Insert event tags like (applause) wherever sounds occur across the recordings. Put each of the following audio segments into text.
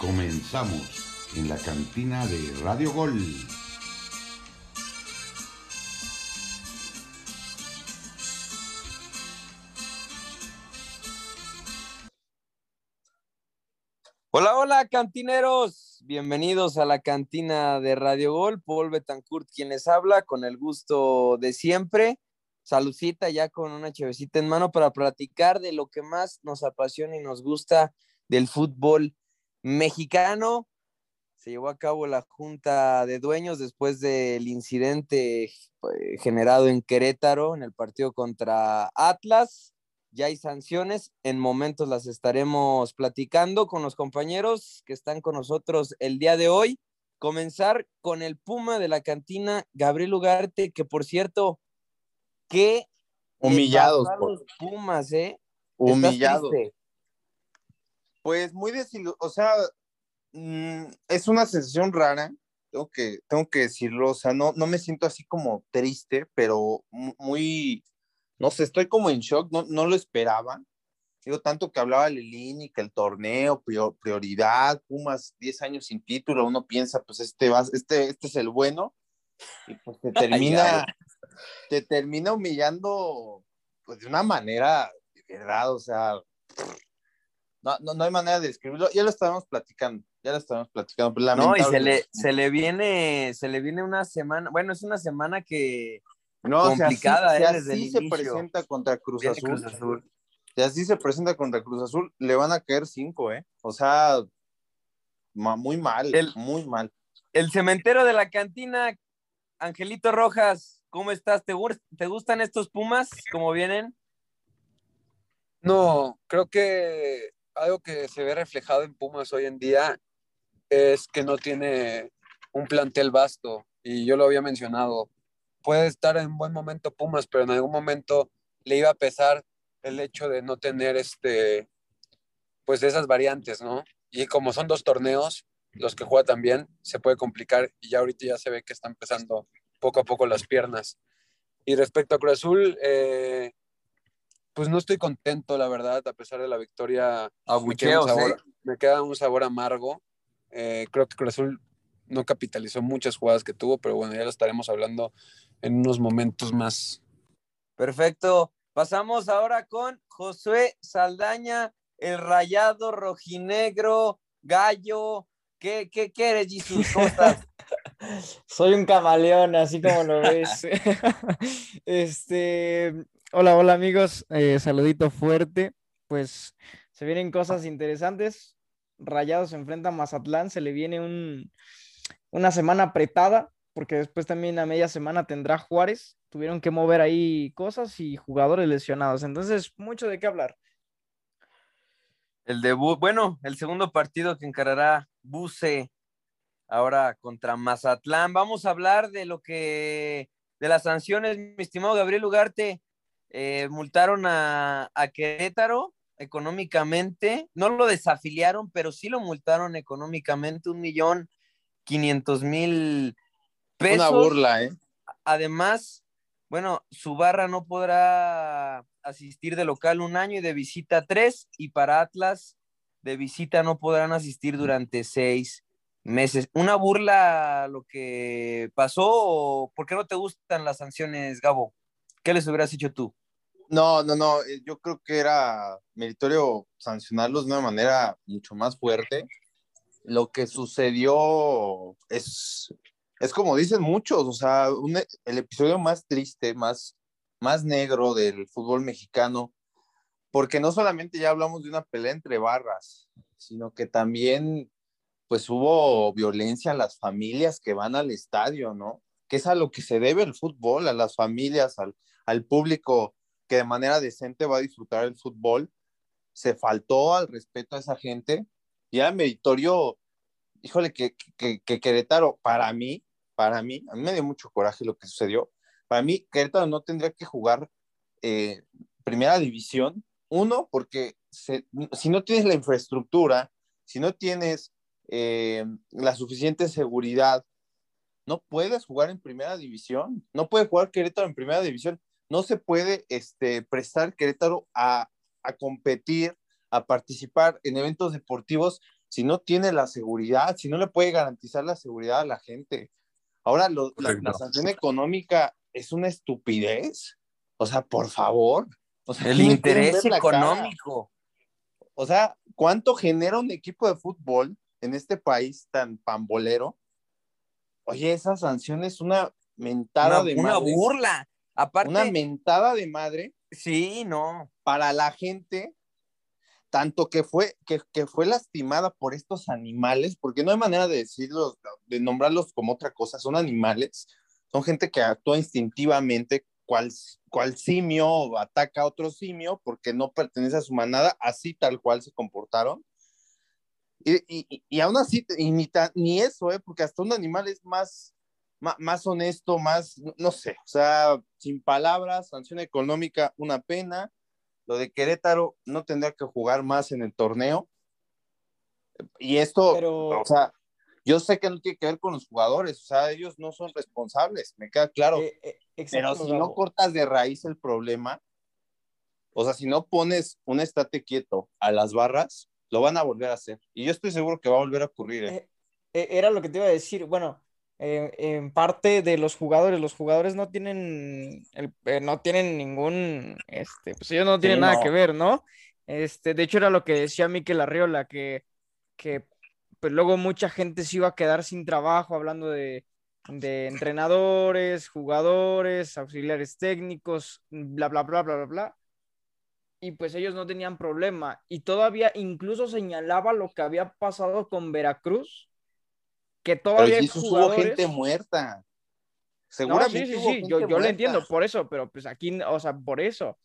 Comenzamos en la cantina de Radio Gol. Hola, hola, cantineros. Bienvenidos a la cantina de Radio Gol. Paul Betancourt, quien les habla, con el gusto de siempre. Saludcita ya con una chevecita en mano para platicar de lo que más nos apasiona y nos gusta del fútbol mexicano. Se llevó a cabo la junta de dueños después del incidente eh, generado en Querétaro en el partido contra Atlas ya hay sanciones, en momentos las estaremos platicando con los compañeros que están con nosotros el día de hoy. Comenzar con el Puma de la cantina, Gabriel Ugarte, que por cierto, qué humillados los Pumas, ¿eh? Humillados. Pues muy desilusionado, o sea, mm, es una sensación rara, tengo que, tengo que decirlo, o sea, no, no me siento así como triste, pero muy, no sé, estoy como en shock, no, no lo esperaba. Digo, tanto que hablaba Lilini, que el torneo, prioridad, Pumas, 10 años sin título, uno piensa, pues este, va, este, este es el bueno, y pues te (laughs) termina, te termina humillando, pues de una manera, de verdad, o sea, no, no, no hay manera de describirlo, ya lo estábamos platicando, ya lo estábamos platicando. no, y se le, se le viene, se le viene una semana, bueno, es una semana que no, complicada, si así, ¿eh? se presenta contra Cruz Azul, Si así se presenta contra Cruz Azul, le van a caer cinco, ¿eh? O sea, muy mal, muy mal. El cementero de la cantina, Angelito Rojas, ¿cómo estás? ¿Te, ¿Te gustan estos Pumas? ¿Cómo vienen? No, creo que algo que se ve reflejado en Pumas hoy en día es que no tiene un plantel vasto. Y yo lo había mencionado, puede estar en buen momento Pumas, pero en algún momento le iba a pesar el hecho de no tener este, pues esas variantes, ¿no? Y como son dos torneos, los que juega también, se puede complicar y ya ahorita ya se ve que está empezando poco a poco las piernas. Y respecto a Cruz Azul, eh, pues no estoy contento, la verdad, a pesar de la victoria. me, queda sabor, ¿eh? me queda un sabor amargo. Eh, creo que Cruz Azul no capitalizó muchas jugadas que tuvo, pero bueno, ya lo estaremos hablando en unos momentos más. Perfecto. Pasamos ahora con Josué Saldaña, el rayado rojinegro, gallo. ¿Qué, qué, qué eres, Jesús? ¿Cómo estás? (laughs) Soy un camaleón, así como lo (laughs) ves. (laughs) este, hola, hola amigos, eh, saludito fuerte. Pues se vienen cosas interesantes. Rayados se enfrenta a Mazatlán, se le viene un, una semana apretada, porque después también a media semana tendrá Juárez. Tuvieron que mover ahí cosas y jugadores lesionados. Entonces, mucho de qué hablar. El debut, bueno, el segundo partido que encarará Buse ahora contra Mazatlán. Vamos a hablar de lo que, de las sanciones, mi estimado Gabriel Ugarte. Eh, multaron a, a Querétaro económicamente, no lo desafiliaron, pero sí lo multaron económicamente un millón quinientos mil una burla, ¿eh? Además, bueno, su barra no podrá asistir de local un año y de visita tres, y para Atlas de visita no podrán asistir durante seis meses. ¿Una burla lo que pasó o por qué no te gustan las sanciones, Gabo? ¿Qué les hubieras hecho tú? No, no, no, eh, yo creo que era meritorio sancionarlos de una manera mucho más fuerte. Lo que sucedió es es como dicen muchos, o sea, el episodio más triste, más, más negro del fútbol mexicano, porque no solamente ya hablamos de una pelea entre barras, sino que también pues hubo violencia a las familias que van al estadio, ¿no? Que es a lo que se debe el fútbol, a las familias, al, al público que de manera decente va a disfrutar el fútbol. Se faltó al respeto a esa gente y era meritorio, híjole, que, que, que Querétaro, para mí, para mí, a mí me dio mucho coraje lo que sucedió. Para mí, Querétaro no tendría que jugar eh, primera división. Uno, porque si no tienes la infraestructura, si no tienes eh, la suficiente seguridad, no puedes jugar en primera división. No puede jugar Querétaro en primera división. No se puede este, prestar Querétaro a, a competir, a participar en eventos deportivos si no tiene la seguridad, si no le puede garantizar la seguridad a la gente? Ahora, lo, la, la, sanción económica es una estupidez. O sea, por favor. O sea, el interés económico. Cara? O sea, ¿cuánto genera un equipo de fútbol en este país tan pambolero? Oye, esa sanción es una mentada una, de una madre. burla. Aparte, Una mentada de madre sí, no. para la gente, tanto que fue, que, que fue lastimada por estos animales, porque no hay manera de decirlos, de nombrarlos como otra cosa, son animales, son gente que actúa instintivamente, cual, cual simio ataca a otro simio porque no pertenece a su manada, así tal cual se comportaron. Y, y, y aún así, y ni, ta, ni eso, ¿eh? porque hasta un animal es más, más, honesto, más, no sé, o sea, sin palabras, sanción económica, una pena. Lo de Querétaro no tendrá que jugar más en el torneo. Y esto, Pero... o sea, yo sé que no tiene que ver con los jugadores, o sea, ellos no son responsables, me queda claro. Eh, eh, exacto, Pero si no cortas de raíz el problema, o sea, si no pones un estate quieto a las barras, lo van a volver a hacer. Y yo estoy seguro que va a volver a ocurrir. ¿eh? Eh, era lo que te iba a decir. Bueno, eh, en parte de los jugadores, los jugadores no tienen, el, eh, no tienen ningún, este, pues ellos no tienen sí, nada no. que ver, ¿no? Este, de hecho era lo que decía Miquel Arriola, que, que pues luego mucha gente se iba a quedar sin trabajo hablando de, de entrenadores, jugadores, auxiliares técnicos, bla, bla, bla, bla, bla, bla. Y pues ellos no tenían problema. Y todavía incluso señalaba lo que había pasado con Veracruz, que todavía pero jugadores... hubo gente muerta. Seguramente. No, sí, sí, sí, yo, yo lo entiendo por eso, pero pues aquí, o sea, por eso.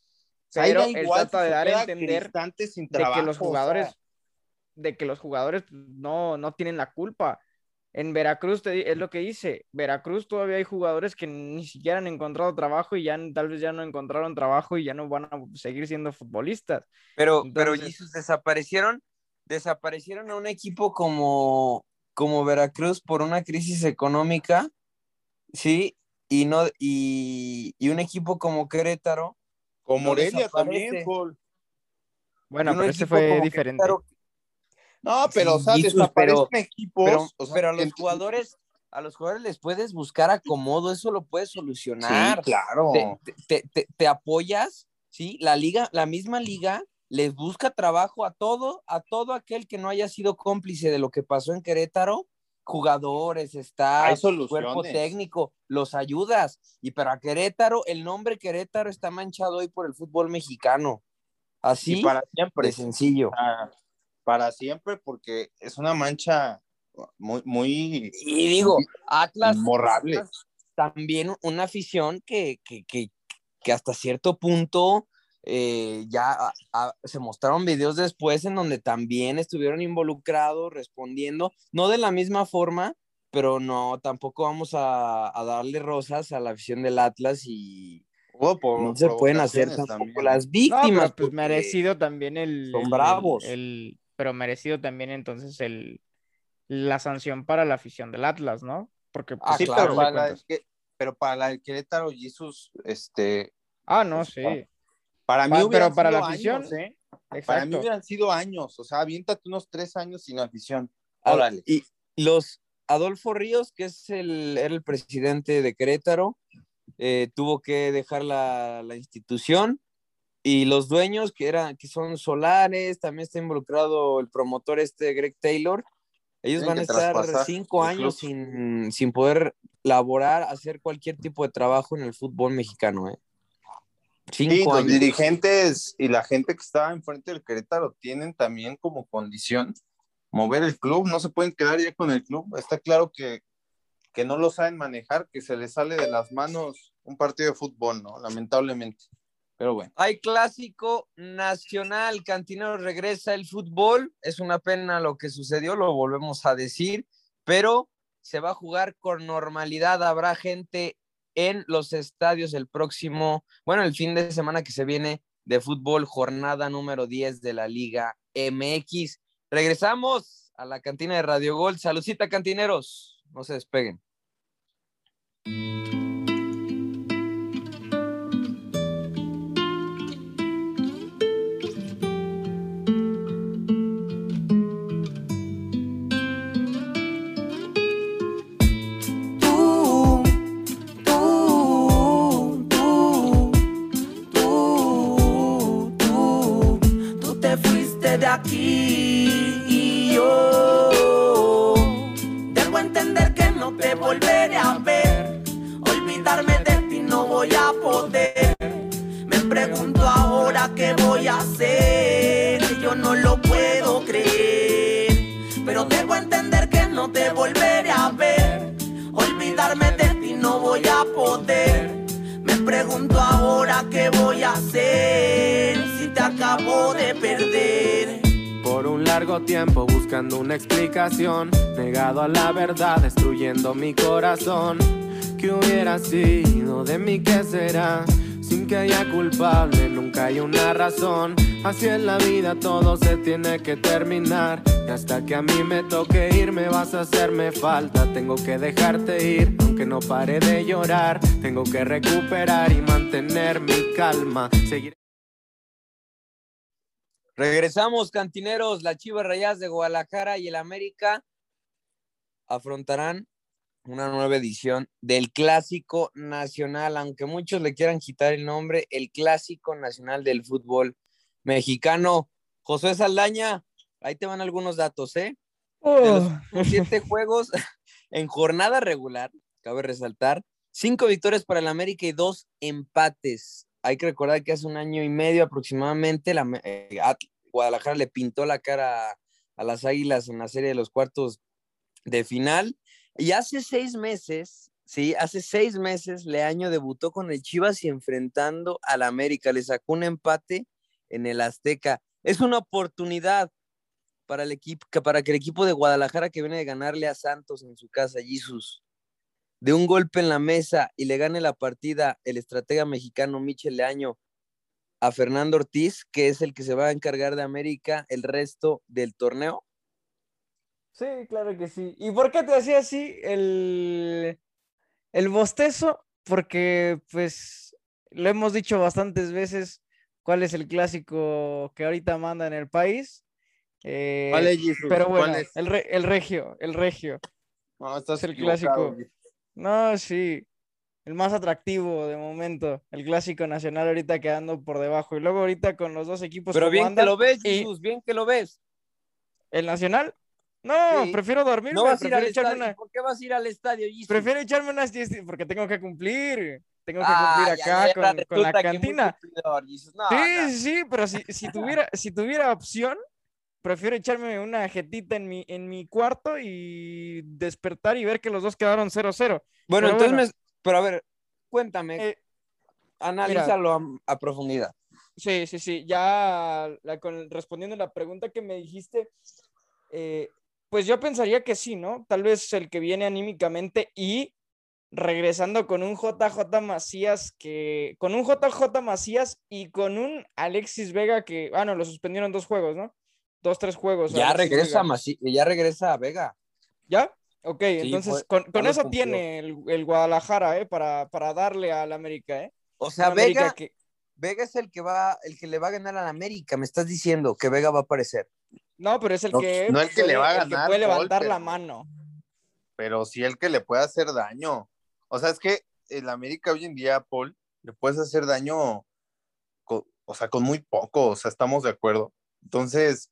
Pero él trata de dar a entender sin trabajo, de que los jugadores, o sea... de que los jugadores no, no tienen la culpa. En Veracruz te, es lo que dice, Veracruz todavía hay jugadores que ni siquiera han encontrado trabajo y ya tal vez ya no encontraron trabajo y ya no van a seguir siendo futbolistas. Pero, Entonces... pero Jesus, desaparecieron, desaparecieron a un equipo como, como Veracruz por una crisis económica, sí, y no, y, y un equipo como Querétaro. Como no Morelia también, Paul. Bueno, pero ese fue diferente. Querétaro, no, pero, o sea, desaparecen equipos. Pero, o sea, pero a los jugadores, a los jugadores les puedes buscar acomodo, eso lo puedes solucionar. Sí, claro. Te, te, te, te, apoyas, ¿sí? La liga, la misma liga les busca trabajo a todo, a todo aquel que no haya sido cómplice de lo que pasó en Querétaro, jugadores, staff, cuerpo técnico, los ayudas. Y para Querétaro, el nombre Querétaro está manchado hoy por el fútbol mexicano. Así y para siempre. de sencillo. Ah para siempre porque es una mancha muy, muy y digo, Atlas, morrable. Atlas también una afición que, que, que, que hasta cierto punto eh, ya a, a, se mostraron videos después en donde también estuvieron involucrados respondiendo, no de la misma forma, pero no, tampoco vamos a, a darle rosas a la afición del Atlas y, Oh, por, no se pueden hacer tampoco también. las víctimas. No, pues merecido también el. Son bravos. El, el, pero merecido también entonces el, la sanción para la afición del Atlas, ¿no? Porque pues, ah, sí, pero, para la, que, pero para la Querétaro Jesus, este. Ah, no, sí. Para, para mí, pero para la afición, años, ¿eh? Para mí hubieran sido años, o sea, aviéntate unos tres años sin afición. Órale. Y los Adolfo Ríos, que es el, era el presidente de Querétaro, eh, tuvo que dejar la, la institución y los dueños que eran que son solares también está involucrado el promotor este Greg Taylor ellos Tienen van a estar cinco años sin, sin, poder laborar hacer cualquier tipo de trabajo en el fútbol mexicano ¿eh? Cinco sí, años. los dirigentes y la gente que estaba enfrente del Querétaro tienen también como condición mover el club no se pueden quedar ya con el club. Está claro que que no lo saben manejar que se les sale de las manos un partido de fútbol no lamentablemente. Pero bueno. Hay clásico nacional, Cantinero regresa el fútbol, es una pena lo que sucedió, lo volvemos a decir, pero se va a jugar con normalidad, habrá gente en los estadios el próximo, bueno, el fin de semana que se viene de fútbol, jornada número 10 de la Liga MX. Regresamos a la cantina de Radio Gol. Saludcita, cantineros. No se despeguen. Largo tiempo buscando una explicación, negado a la verdad, destruyendo mi corazón. ¿Qué hubiera sido de mí? ¿Qué será? Sin que haya culpable, nunca hay una razón. Así es la vida, todo se tiene que terminar. Y hasta que a mí me toque ir, me vas a hacerme falta. Tengo que dejarte ir, aunque no pare de llorar. Tengo que recuperar y mantener mi calma. Regresamos, cantineros. Las Chivas Rayadas de Guadalajara y el América afrontarán una nueva edición del Clásico Nacional, aunque muchos le quieran quitar el nombre, el Clásico Nacional del Fútbol Mexicano. José Saldaña, ahí te van algunos datos, ¿eh? De los últimos siete (laughs) juegos en jornada regular, cabe resaltar, cinco victorias para el América y dos empates. Hay que recordar que hace un año y medio aproximadamente la, eh, Guadalajara le pintó la cara a, las Águilas en la serie de los cuartos de final. Y hace seis meses, sí, hace seis meses Leaño debutó con el Chivas y enfrentando al América. Le sacó un empate en el Azteca. Es una oportunidad para el equipo, para que el equipo de Guadalajara que viene de ganarle a Santos en su casa, Jesus, de un golpe en la mesa y le gane la partida el estratega mexicano Michel Leaño a Fernando Ortiz, que es el que se va a encargar de América el resto del torneo. Sí, claro que sí. ¿Y por qué te hacía así el, el bostezo? Porque, pues, lo hemos dicho bastantes veces, cuál es el clásico que ahorita manda en el país. Eh, ¿Cuál es, Jesus? pero ¿Cuál bueno, es? el, re- el regio, el regio. No, estás es el equivocado, clásico. No, sí, el más atractivo de momento, el clásico nacional ahorita quedando por debajo. Y luego ahorita con los dos equipos Pero bien que lo ves, y- Jesús, bien que lo ves. ¿El nacional? No, Sí. prefiero dormirme, No vas a ir prefiero al echarme estadio. una... ¿Por qué vas a ir al estadio, Jesus? Prefiero echarme unas 10 porque tengo que cumplir. Tengo que cumplir acá ya, con, la cantina. sí, no. sí, sí, pero si, si tuviera, si tuviera opción, prefiero echarme una jetita en mi, en mi cuarto y despertar y ver que los dos quedaron 0-0. Bueno, Pero entonces, bueno. me- pero a ver, cuéntame, Eh, analízalo a, a profundidad. Sí, sí, sí. Ya la- con- respondiendo a la pregunta que me dijiste, eh, pues yo pensaría que sí, ¿no? Tal vez el que viene anímicamente y regresando con un JJ Macías que, con un JJ Macías y con un Alexis Vega que, ah, no, lo suspendieron dos juegos, ¿no? Dos, tres juegos. Ya regresa. Masi- ya regresa a Vega. ¿Ya? Ok, entonces fue- con, eso cumplió. tiene el, el Guadalajara, ¿eh? Para, para darle al América, ¿eh? O sea, América Vega, que- Vega es el que va, el que le va a ganar al América. Me estás diciendo que Vega va a aparecer. No, pero es el No, que, no el que le puede- va a el que ganar, puede Paul, levantar la pero- mano. pero sí el que le puede hacer daño. O sea, es que el América hoy en día, Paul, le puedes hacer daño, o sea, con muy poco, o sea, estamos de acuerdo. Entonces,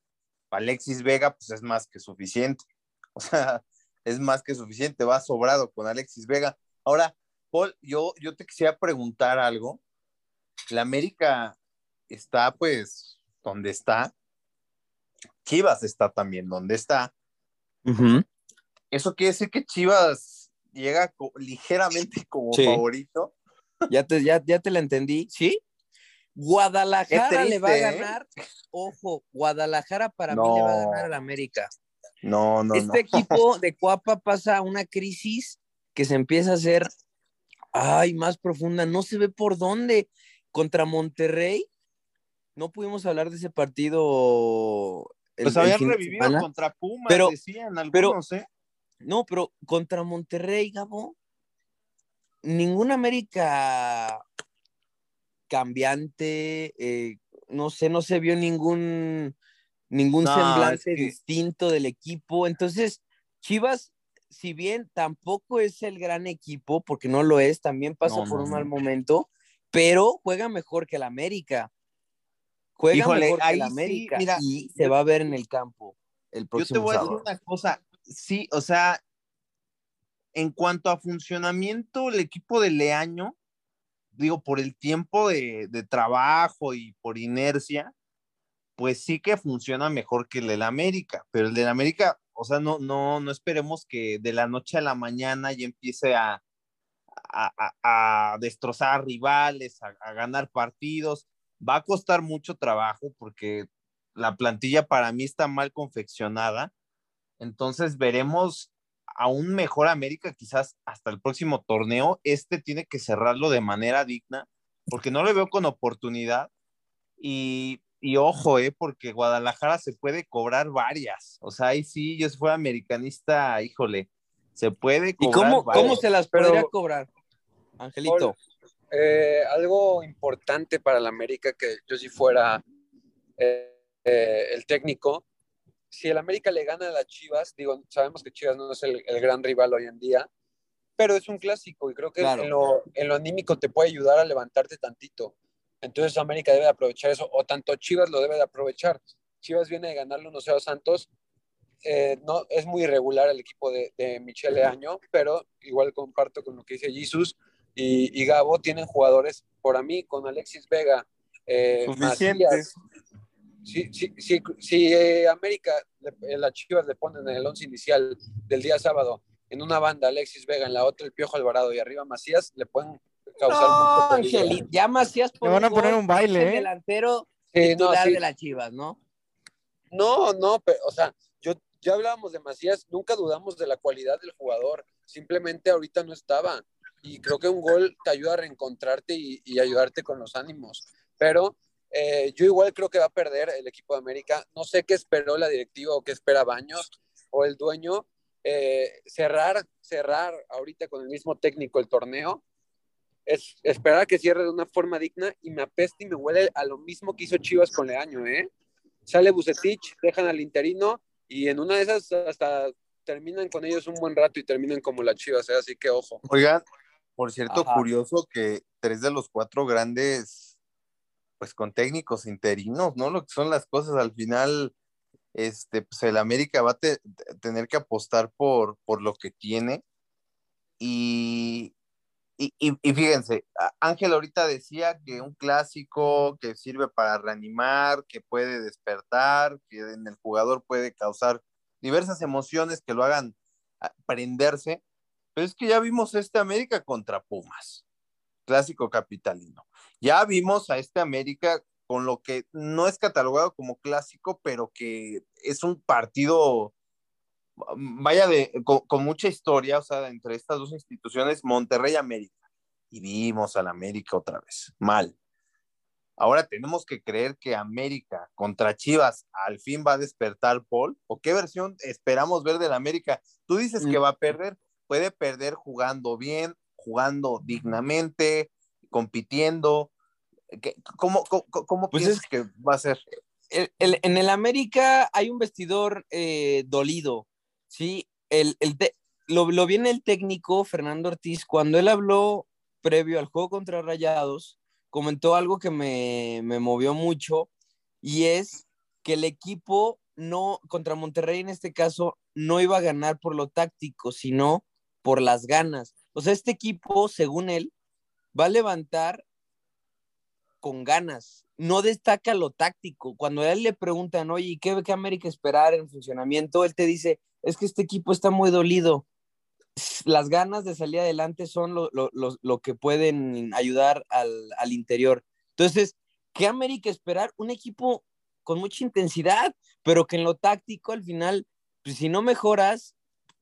Alexis Vega, pues es más que suficiente. (laughs) O sea, es más que suficiente, va sobrado con Alexis Vega. Ahora, Paul, yo, yo te quisiera preguntar algo. La América está, pues, donde está. Chivas está también donde está. Eso quiere decir que Chivas llega co- ligeramente como Sí. favorito. Ya te, ya, ya te la entendí, ¿sí? Guadalajara le va a ¿eh? ganar. Ojo, Guadalajara para mí le va a ganar al América. No, no, este no. (laughs) equipo de Cuapa pasa una crisis que se empieza a hacer, ay, más profunda. No se ve por dónde. Contra Monterrey, no pudimos hablar de ese partido. el- Pues habían revivido semana. contra Pumas, Pero- decían pero- algunos, ¿eh? No, pero contra Monterrey, Gabo, ningún América cambiante, eh, no sé, no se vio ningún, ningún No, semblante es que- distinto del equipo. Entonces, Chivas, si bien tampoco es el gran equipo, porque no lo es, también pasa No, por no, un mal momento, pero juega mejor que el América. Juega Híjole, mejor que el sí, América mira, y se va a ver en el campo el Yo te próximo voy a decir sábado. una cosa, sí, o sea, en cuanto a funcionamiento, el equipo de Leaño, digo, por el tiempo de, de trabajo y por inercia, pues sí que funciona mejor que el del América, pero el del América, o sea, no, no, no esperemos que de la noche a la mañana ya empiece a, a, a- destrozar rivales, a ganar partidos. Va a costar mucho trabajo porque la plantilla para mí está mal confeccionada. Entonces veremos a un mejor América quizás hasta el próximo torneo. Este tiene que cerrarlo de manera digna porque no le veo con oportunidad. Y, y ojo, eh, porque Guadalajara se puede cobrar varias. O sea, ahí sí, yo si fuera americanista, híjole, se puede ¿Y cobrar cómo, varias. cómo se las Pero- podría cobrar, Angelito? Eh, algo importante para la América que yo si fuera eh, eh, el técnico, si el América le gana a las Chivas, digo, sabemos que Chivas no es el, el gran rival hoy en día, pero es un clásico y creo que Claro. en, lo, en lo anímico te puede ayudar a levantarte tantito. Entonces América debe de aprovechar eso, o tanto Chivas lo debe de aprovechar. Chivas viene de ganarle 1-0 a Santos, eh, no, es muy irregular el equipo de, de Michele Año, pero igual comparto con lo que dice Jesus y, y Gabo, tienen jugadores, por a mí, con Alexis Vega, eh, Suficientes. Macías. Si, si, si, si, eh, América, le- eh, las Chivas le ponen en el once inicial del día sábado, en una banda Alexis Vega, en la otra el Piojo Alvarado y arriba Macías, le pueden causar No, mucho. Angelito, ya Macías por Le van a poner un baile, ¿eh? delantero Sí, no, titular sí. de las Chivas, ¿no? No, no, pero, o sea, yo ya hablábamos de Macías, nunca dudamos de la cualidad del jugador, simplemente ahorita no estaba. Y creo que un gol te ayuda a reencontrarte y, y ayudarte con los ánimos. Pero eh, yo igual creo que va a perder el equipo de América. No sé qué esperó la directiva o qué espera Baños o el dueño. Eh, cerrar, cerrar ahorita con el mismo técnico el torneo es esperar a que cierre de una forma digna y me apesta y me huele a lo mismo que hizo Chivas con Leaño, ¿eh? Sale Bucetich, dejan al interino y en una de esas hasta terminan con ellos un buen rato y terminan como las Chivas, ¿eh? así que ojo. Oigan, por cierto, Ajá. curioso que tres de los cuatro grandes, pues con técnicos interinos, ¿no? Lo que son las cosas al final, este, pues el América va a te- tener que apostar por, por lo que tiene. Y, y, y- y fíjense, Ángel ahorita decía que un clásico que sirve para reanimar, que puede despertar, que en el jugador puede causar diversas emociones que lo hagan ah, prenderse. Pero es que ya vimos este América contra Pumas, clásico capitalino. Ya vimos a este América con lo que no es catalogado como clásico, pero que es un partido, vaya, de, con, mucha historia, o sea, entre estas dos instituciones, Monterrey América. Y vimos al América otra vez, mal. Ahora tenemos que creer que América contra Chivas al fin va a despertar Paul. ¿O qué versión esperamos ver del América? Tú dices que va a perder, puede perder jugando bien, jugando dignamente, compitiendo. ¿Qué- ¿Cómo, cómo, cómo Pues piensas que va a ser? el- el- en el América hay un vestidor eh, dolido, ¿sí? El, el te- lo, lo viene el técnico Fernando Ortiz cuando él habló previo al juego contra Rayados, comentó algo que me, me movió mucho y es que el equipo no, contra Monterrey en este caso, no iba a ganar por lo táctico, sino por las ganas. O sea, este equipo, según él, va a levantar con ganas. No destaca lo táctico. Cuando a él le preguntan, oye, ¿qué, qué América esperar en funcionamiento? Él te dice, es que este equipo está muy dolido. Las ganas de salir adelante son lo, lo, lo, lo que pueden ayudar al, al, interior. Entonces, ¿qué América esperar? Un equipo con mucha intensidad, pero que en lo táctico al final, pues si no mejoras,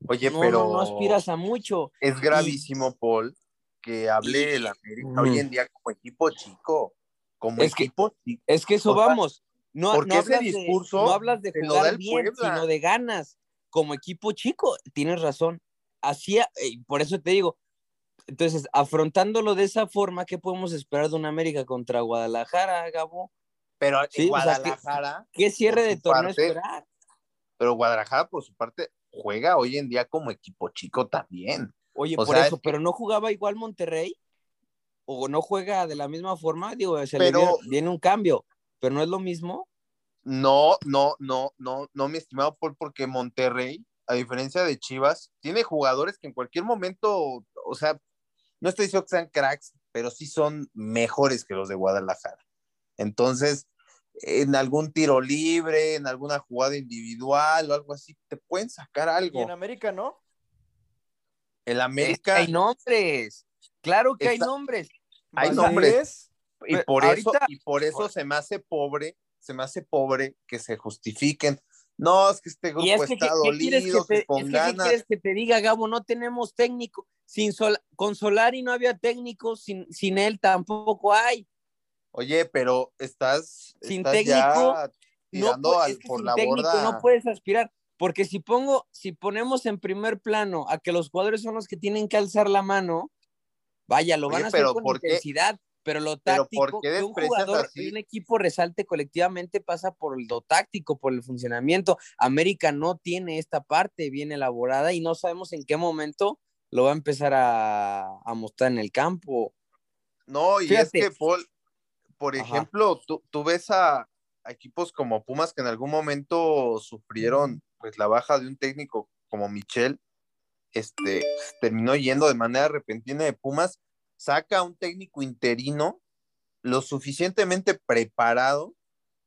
Oye, no, pero no, no aspiras a mucho. Es gravísimo, y... Paul, que hable el América mm. hoy en día como equipo chico. Como es equipo que. Es que eso o sea, vamos. No, porque no ese hablas discurso de, no hablas de te lo jugar bien, Puebla. sino de ganas. Como equipo chico, tienes razón. Así, eh, por eso te digo. Entonces, afrontándolo de esa forma, ¿qué podemos esperar de una América contra Guadalajara, Gabo? Pero Sí, o sea, Guadalajara. ¿Qué, qué cierre de torneo parte, esperar? Pero Guadalajara, por su parte, juega hoy en día como equipo chico también. Oye, O por sea, eso, es que- pero no jugaba igual Monterrey o no juega de la misma forma, digo, se Pero- le viene, viene un cambio. pero no es lo mismo. No, no, no, no, no, mi estimado Paul, porque Monterrey, a diferencia de Chivas, tiene jugadores que en cualquier momento, o sea, no estoy diciendo que sean cracks, pero sí son mejores que los de Guadalajara. Entonces, en algún tiro libre, en alguna jugada individual o algo así, te pueden sacar Y algo. en América, ¿no? El América, hay nombres. Claro que hay nombres. hay nombres. es. y por ahorita- eso, y por eso se me hace pobre, se me hace pobre que se justifiquen. No, es que este grupo es que, está ¿qué- dolido, que que te, con es que, ¿qué ganas. quieres que te diga, Gabo? No tenemos técnico. Sin Sol, con Solari no había técnico, sin, sin él tampoco hay. Oye, pero estás, Sin estás técnico, ya No, tirando pu- al- es que por sin la técnico borda. no puedes aspirar. Porque si pongo, si ponemos en primer plano a que los jugadores son los que tienen que alzar la mano, vaya, lo Oye, van a hacer pero con ¿por qué- intensidad. Pero lo pero táctico, ¿por qué que un jugador y un equipo resalte colectivamente pasa por lo táctico, por el funcionamiento. América no tiene esta parte bien elaborada y no sabemos en qué momento lo va a empezar a, a mostrar en el campo. No, y Fíjate. es que, Paul, por ejemplo, tú, tú ves a, a equipos como Pumas que en algún momento sufrieron pues la baja de un técnico como Michel, este, terminó yendo de manera repentina de Pumas, saca a un técnico interino lo suficientemente preparado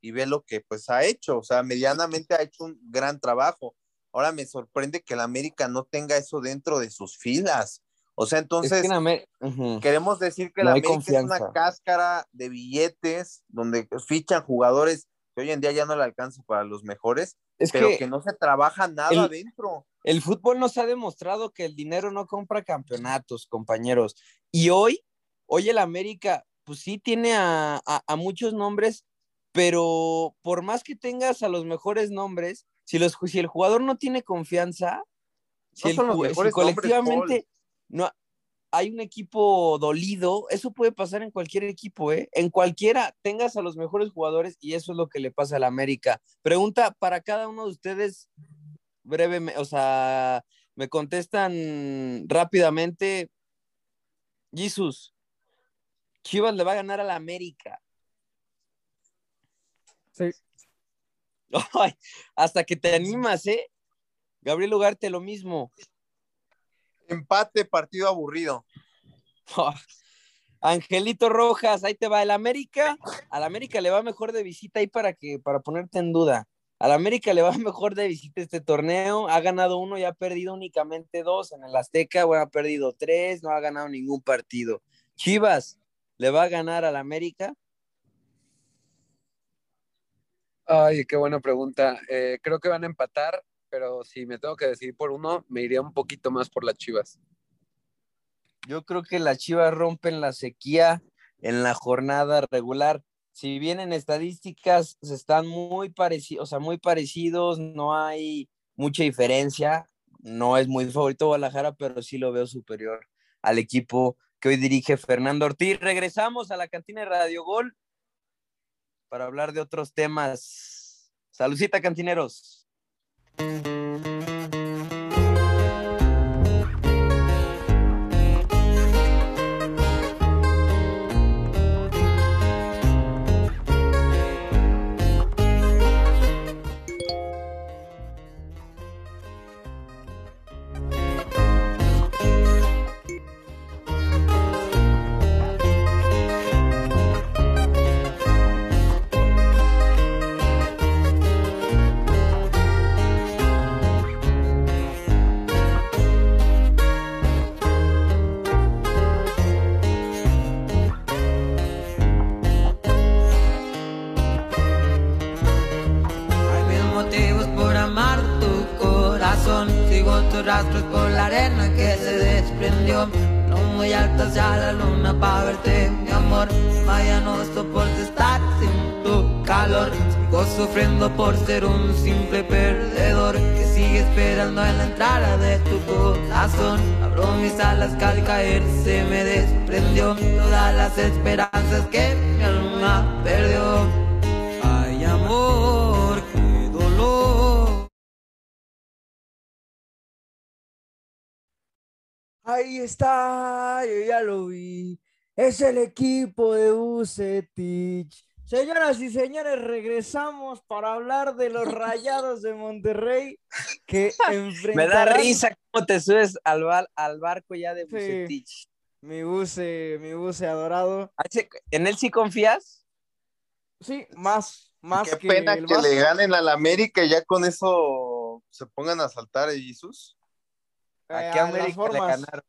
y ve lo que pues ha hecho, o sea, medianamente ha hecho un gran trabajo. Ahora me sorprende que el América no tenga eso dentro de sus filas. O sea, Es entonces que en queremos decir que No la América es una cáscara de billetes donde fichan jugadores que hoy en día ya no le alcanza para los mejores, Es pero que que, no se trabaja nada el- adentro. El fútbol nos ha demostrado que el dinero no compra campeonatos, compañeros. Y hoy, hoy el América, pues sí tiene a, a- a muchos nombres, pero por más que tengas a los mejores nombres, si, los, si el jugador no tiene confianza, si, No el son los ju- si mejores nombres, colectivamente no hay un equipo dolido, eso puede pasar en cualquier equipo, ¿eh? En cualquiera tengas a los mejores jugadores y eso es lo que le pasa al América. Pregunta para cada uno de ustedes, brevemente, o sea, me contestan rápidamente. Jesus, Chivas le va a ganar al América. Sí. (laughs) Ay, hasta que te animas, ¿eh? Gabriel Ugarte, lo mismo. Empate, partido aburrido. (laughs) Angelito Rojas, ahí te va el América. Al América le va mejor de visita ahí para que para ponerte en duda. Al América le va (laughs) mejor de visita este torneo. Ha ganado uno y ha perdido únicamente dos. En el Azteca, bueno, ha perdido tres, no ha ganado ningún partido. Chivas le va a ganar al América. Ay, qué buena pregunta. Eh, creo que van a empatar, pero si me tengo que decidir por uno, me iría un poquito más por las Chivas. Yo creo que las Chivas rompen la sequía en la jornada regular. Si bien en estadísticas están muy parecidos, o sea, muy parecidos, no hay mucha diferencia. No es muy favorito Guadalajara, pero sí lo veo superior al equipo que hoy dirige Fernando Ortiz. Regresamos a la cantina de Radio Gol para hablar de otros temas. Saludcita, cantineros. Hay rastros por la arena que se desprendió. No muy alto hacia la luna para verte, mi amor. Vaya, no soporto estar sin tu calor. Sigo sufriendo por ser un simple perdedor que sigue esperando en la entrada de tu corazón. Abro mis alas que al caer se me desprendió todas las esperanzas que mi alma perdió. Ay, amor, Ahí está, yo ya lo vi. Es el equipo de Bucetich. Señoras y señores, regresamos para hablar de los rayados de Monterrey que (laughs) Me da enfrentarán risa cómo te subes al, bar- al barco ya de Sí. Bucetich. mi buce, mi buce adorado. ¿En él sí confías? Sí, más, más Qué que pena el que le ganen al América y ya con eso se pongan a saltar a Jesus. ¿A Eh, qué a América le formas. ganaron?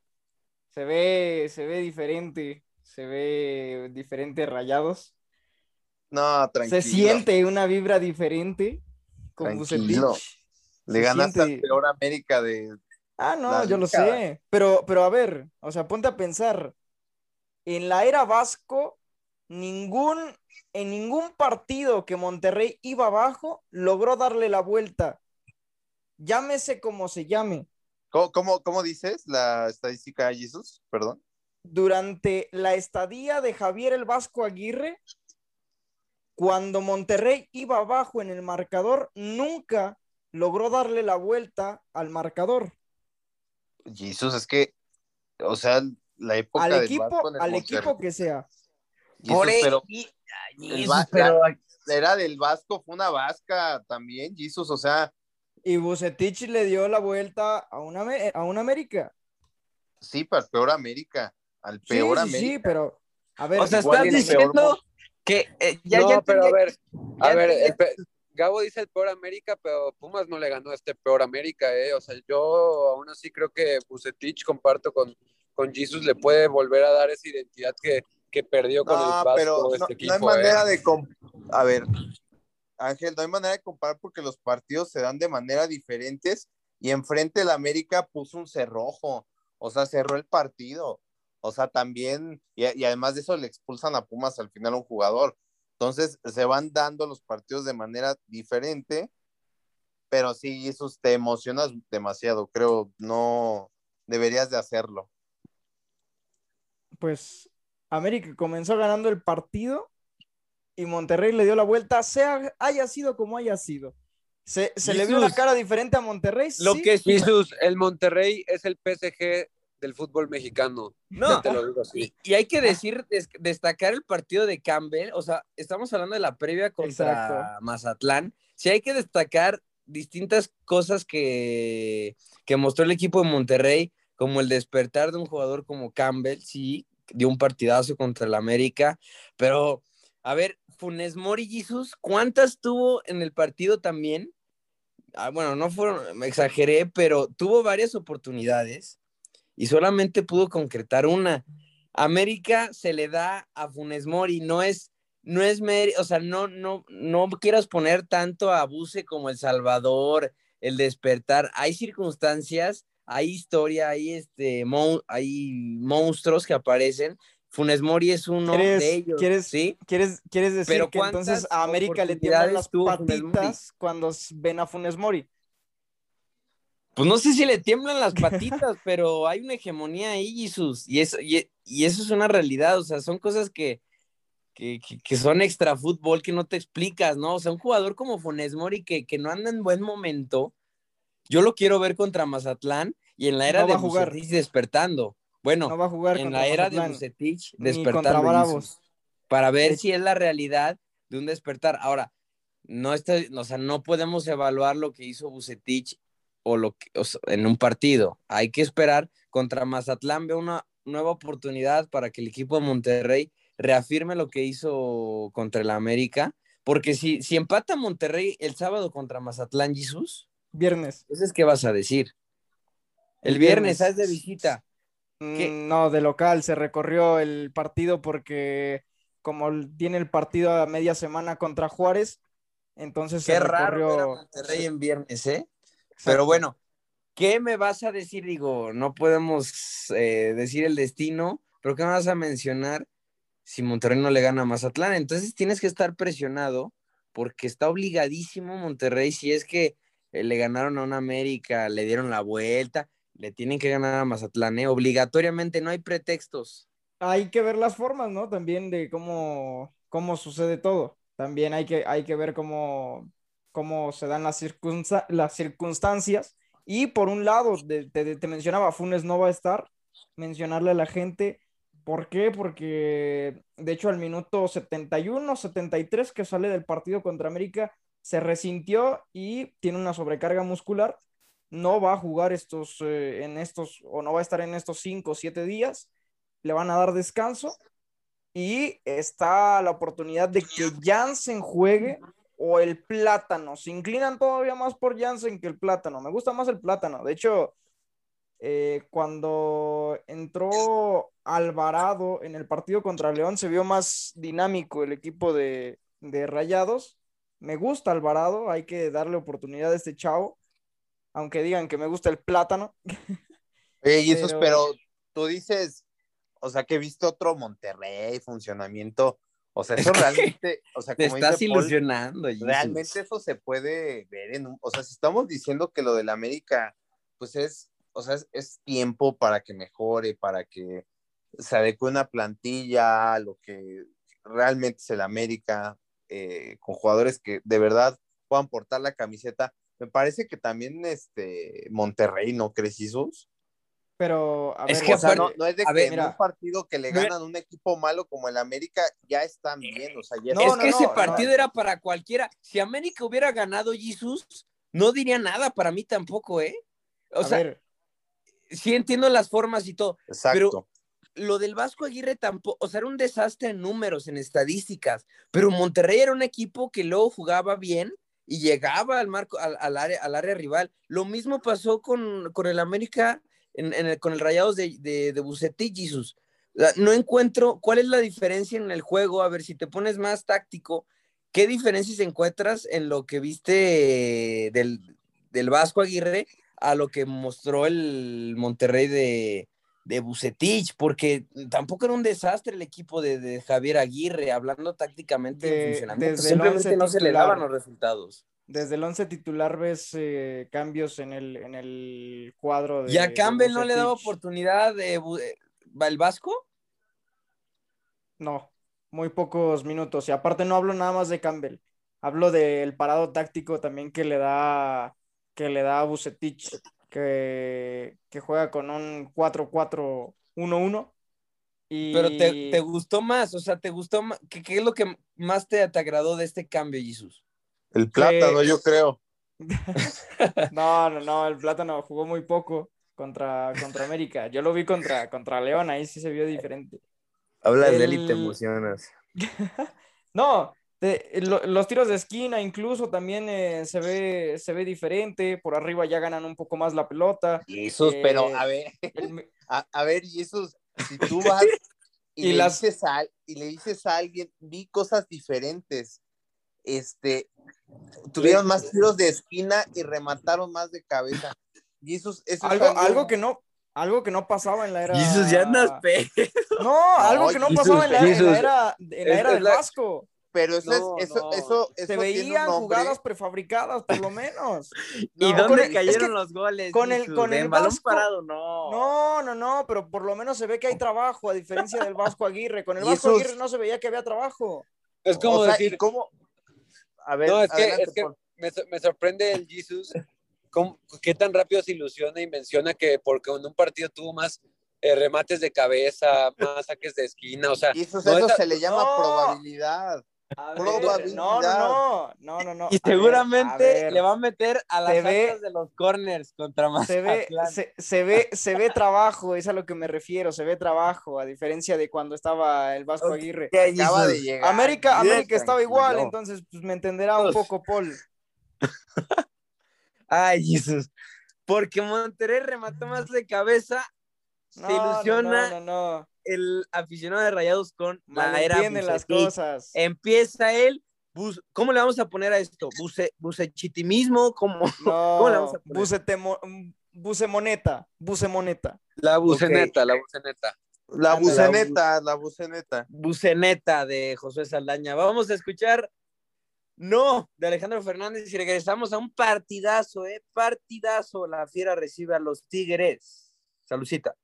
Se ve, se ve diferente, se ve diferente rayados. No, tranquilo. Se siente una vibra diferente con Tranquilo. Bucetich. Le ganaste siente- al peor América de. Ah, no, la yo lo sé. Pero, pero a ver, o sea, ponte a pensar. En la era Vasco, ningún, en ningún partido que Monterrey iba abajo, logró darle la vuelta. Llámese como se llame. ¿Cómo, cómo, cómo dices la estadística de Jesus? Perdón. Durante la estadía de Javier el Vasco Aguirre, cuando Monterrey iba abajo en el marcador, nunca logró darle la vuelta al marcador. Jesus, es que, o sea, la época Al del equipo, Vasco en el al Monterrey. equipo que sea. Jesus, Por pero y- ay, el Jesus, Va- pero la era del Vasco fue una vasca también, Jesus, o sea, Y Bucetich le dio la vuelta a una, a una América. sí, para el peor América, al peor sí, América. sí, pero a ver, o sea, estás el peor diciendo que eh, ya, no, ya pero a ver, a ya ver, el pe- Gabo dice el peor América, pero Pumas no le ganó a este peor América, ¿eh? O sea, yo aún así creo que Bucetich, comparto con, con Jesus, le puede volver a dar esa identidad que, que perdió con el No, Vasco pero este no, equipo, no hay ¿eh? manera de... com- A ver, Ángel, no hay manera de comparar porque los partidos se dan de manera diferentes y enfrente el América puso un cerrojo, o sea, cerró el partido. O sea, también, y, además de eso le expulsan a Pumas al final a un jugador. Entonces, se van dando los partidos de manera diferente, pero sí, eso te emocionas demasiado, creo, no deberías de hacerlo. pues América comenzó ganando el partido y Monterrey le dio la vuelta, sea haya sido como haya sido. ¿Se, se le vio la Jesús, cara diferente a Monterrey? lo Sí. que sí- Jesus, el Monterrey es el PSG del fútbol mexicano. No, Ya te lo digo así. Y, y hay que decir, des- destacar el partido de Campbell, o sea, estamos hablando de la previa contra Exacto. Mazatlán. Sí hay que destacar distintas cosas que, que mostró el equipo de Monterrey, como el despertar de un jugador como Campbell, sí, dio un partidazo contra el América, pero a ver, Funes Mori Jesus, ¿cuántas tuvo en el partido también? Ah, bueno, no fueron, exageré, pero tuvo varias oportunidades y solamente pudo concretar una. América se le da a Funes Mori, no es, no es, o sea, no, no, no quieras poner tanto a Buse como El Salvador, el despertar. Hay circunstancias, hay historia, hay este, mon- hay monstruos que aparecen. Funes Mori es uno ¿Quieres- de ellos, quieres- ¿sí? ¿Quieres, quieres decir Pero que entonces ¿cuántas a América le tiemblan las patitas cuando ven a Funes Mori? Pues no sé si le tiemblan las (laughs) patitas, pero hay una hegemonía ahí, Jesús, y eso, y, y eso es una realidad, o sea, son cosas que, que, que, que son extra fútbol que no te explicas, ¿no? O sea, un jugador como Funes Mori que, que no anda en buen momento, yo lo quiero ver contra Mazatlán y en la era No de jugar. Despertando. Bueno, No va a jugar en la era de Bucetich contra Bravos. Para ver si es la realidad de un despertar. Ahora, no está, o sea, no podemos evaluar lo que hizo Bucetich o lo que, o sea, en un partido. Hay que esperar contra Mazatlán, veo una nueva oportunidad para que el equipo de Monterrey reafirme lo que hizo contra el América, porque si, si empata Monterrey el sábado contra Mazatlán, Jesús, Viernes. entonces, ¿qué vas a decir? El, El viernes, viernes. ¿sabes? De visita. ¿Qué? Mm, No, de local se recorrió el partido porque como tiene el partido a media semana contra Juárez, entonces Qué se raro ver a recorrió. Monterrey en viernes, ¿eh? Exacto. Pero bueno, ¿qué me vas a decir? Digo, no podemos eh, decir el destino, pero ¿qué me vas a mencionar si Monterrey no le gana a Mazatlán? Entonces tienes que estar presionado porque está obligadísimo Monterrey si es que eh, le ganaron a una América, le dieron la vuelta, le tienen que ganar a Mazatlán, ¿eh? Obligatoriamente, no hay pretextos. Hay que ver las formas, ¿no? También de cómo, cómo sucede todo. También hay que, hay que ver cómo, cómo se dan las, circunsta- las circunstancias. Y por un lado, de- te, te mencionaba, Funes no va a estar, mencionarle a la gente ¿Por qué? Porque de hecho al minuto 71, 73 que sale del partido contra América se resintió y tiene una sobrecarga muscular. No va a jugar estos eh, en estos o no va a estar en estos 5 o 7 días. Le van a dar descanso y está la oportunidad de que Jansen juegue o el plátano. Se inclinan todavía más por Jansen que el plátano. Me gusta más el plátano. De hecho, eh, cuando entró Alvarado en el partido contra León, se vio más dinámico el equipo de, de Rayados. Me gusta Alvarado, hay que darle oportunidad a este chavo, aunque digan que me gusta el plátano. (laughs) Oye, Jesús, Pero- pero tú dices, o sea, que he visto otro Monterrey, funcionamiento, o sea, eso realmente, o sea, Te como estás dice Paul, ilusionando. Jesus. realmente eso se puede ver en un, o sea, si estamos diciendo que lo del América, pues es, o sea, es, es tiempo para que mejore, para que se adecue una plantilla, lo que realmente es el América, eh, con jugadores que de verdad puedan portar la camiseta. Me parece que también este Monterrey, ¿no crees, Jesús? Pero, a Es ver, que O sea, no, es de a que ver, en mira. un partido que le ganan un equipo malo como el América ya están bien, o sea, ya No, es que ese no, partido no. era para cualquiera. Si América hubiera ganado Jesus, no diría nada para mí tampoco, ¿eh? O a sea, ver, sí entiendo las formas y todo. Exacto. Lo del Vasco Aguirre tampoco, o sea, era un desastre en números, en estadísticas, pero Monterrey era un equipo que luego jugaba bien y llegaba al marco, al, al área, al área rival. Lo mismo pasó con, con el América, en, en el- con el Rayados de, de, de No encuentro cuál es la diferencia en el juego. A ver, si te pones más táctico, ¿qué diferencias encuentras en lo que viste del, del Vasco Aguirre a lo que mostró el Monterrey de, de Bucetich? Porque tampoco era un desastre el equipo de, de Javier Aguirre, hablando tácticamente De- funcionamiento. desde el Simplemente once no se le titular. daban los resultados. desde el once titular ves eh, cambios en el, en el cuadro de. ¿Y a Campbell no le daba oportunidad de eh, el Vasco? No, muy pocos minutos. Y aparte no hablo nada más de Campbell. Hablo del parado táctico también que le da que le da a Vucetich, que, que juega con un 4-4-1-1. Y Pero te, te gustó más, o sea, te gustó más. ¿Qué, qué es lo que más te, te agradó de este cambio, Jesús? El plátano, yo creo. (laughs) No, no, no, el Plátano jugó muy poco contra, contra América. Yo lo vi contra, contra León, ahí sí se vio diferente. Hablas de él y te emocionas. (laughs) No, te- lo- los tiros de esquina incluso también eh, se ve, se ve diferente. Por arriba ya ganan un poco más la pelota. Jesús, Eh, pero a ver, El- (laughs) a, a ver, Jesús, si tú (laughs) vas y, Y le las- dices a, y le dices a alguien, vi cosas diferentes, este, tuvieron más tiros de esquina y remataron más de cabeza. Jesús, eso es algo, algo que no, algo que no pasaba en la era. Jesús, ya andas pe. No, algo que no pasaba en la, en la Jesús. era, en la era es del la- Vasco. Pero eso No, es, eso, no. eso, eso Se tiene un veían jugadas prefabricadas, por lo menos. (laughs) ¿Y No, dónde el- cayeron es que los goles? con el- con el balón Vasco- parado, no. No, no, no, pero por lo menos se ve que hay trabajo, a diferencia del Vasco Aguirre. Con el (laughs) Y Vasco esos- Aguirre no se veía que había trabajo. Es como O sea, decir, ¿y cómo? A ver, no, es que, es que me, me sorprende el Jesus, cómo- qué tan rápido se ilusiona y menciona que porque en un partido tuvo más eh, remates de cabeza, más saques de esquina, o sea, Jesús, no eso es- se le llama no. probabilidad. Ver, no, no, no, no, no, no. Y A ver, seguramente a ver, le va a meter a las ve- de los corners contra se ve, Mazatlán. se, se ve, se ve trabajo, es a lo que me refiero, se ve trabajo, a diferencia de cuando estaba el Vasco. Aguirre. Acaba de llegar. América, América estaba igual, tranquilo. entonces pues me entenderá un poco, Paul. (laughs) Ay, Jesús. Porque Monterrey remató más de cabeza. No, se ilusiona No, no, no, el aficionado de Rayados con la era las cosas. Empieza él. bus- ¿Cómo le vamos a poner a esto? Buce, bucechitimismo, ¿cómo? (laughs) No, ¿Cómo le vamos a poner? bucetemo- bucemoneta, bucemoneta. la buceneta, la buceneta. La buceneta, la buceneta. Buceneta de José Saldaña. Vamos a escuchar No de Alejandro Fernández y regresamos a un partidazo, ¿eh? Partidazo. La fiera recibe a los Tigres. Salucita.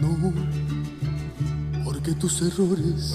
No, porque tus errores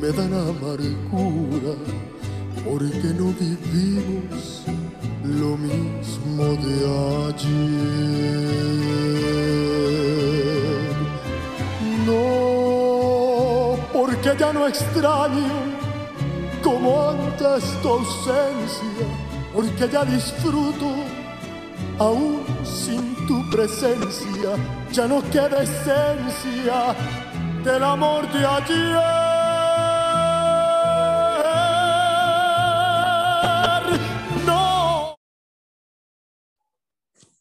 me dan amargura, porque no vivimos lo mismo de ayer. No, porque ya no extraño como antes tu ausencia, porque ya disfruto aún sin tu presencia, ya no queda esencia del amor de ayer.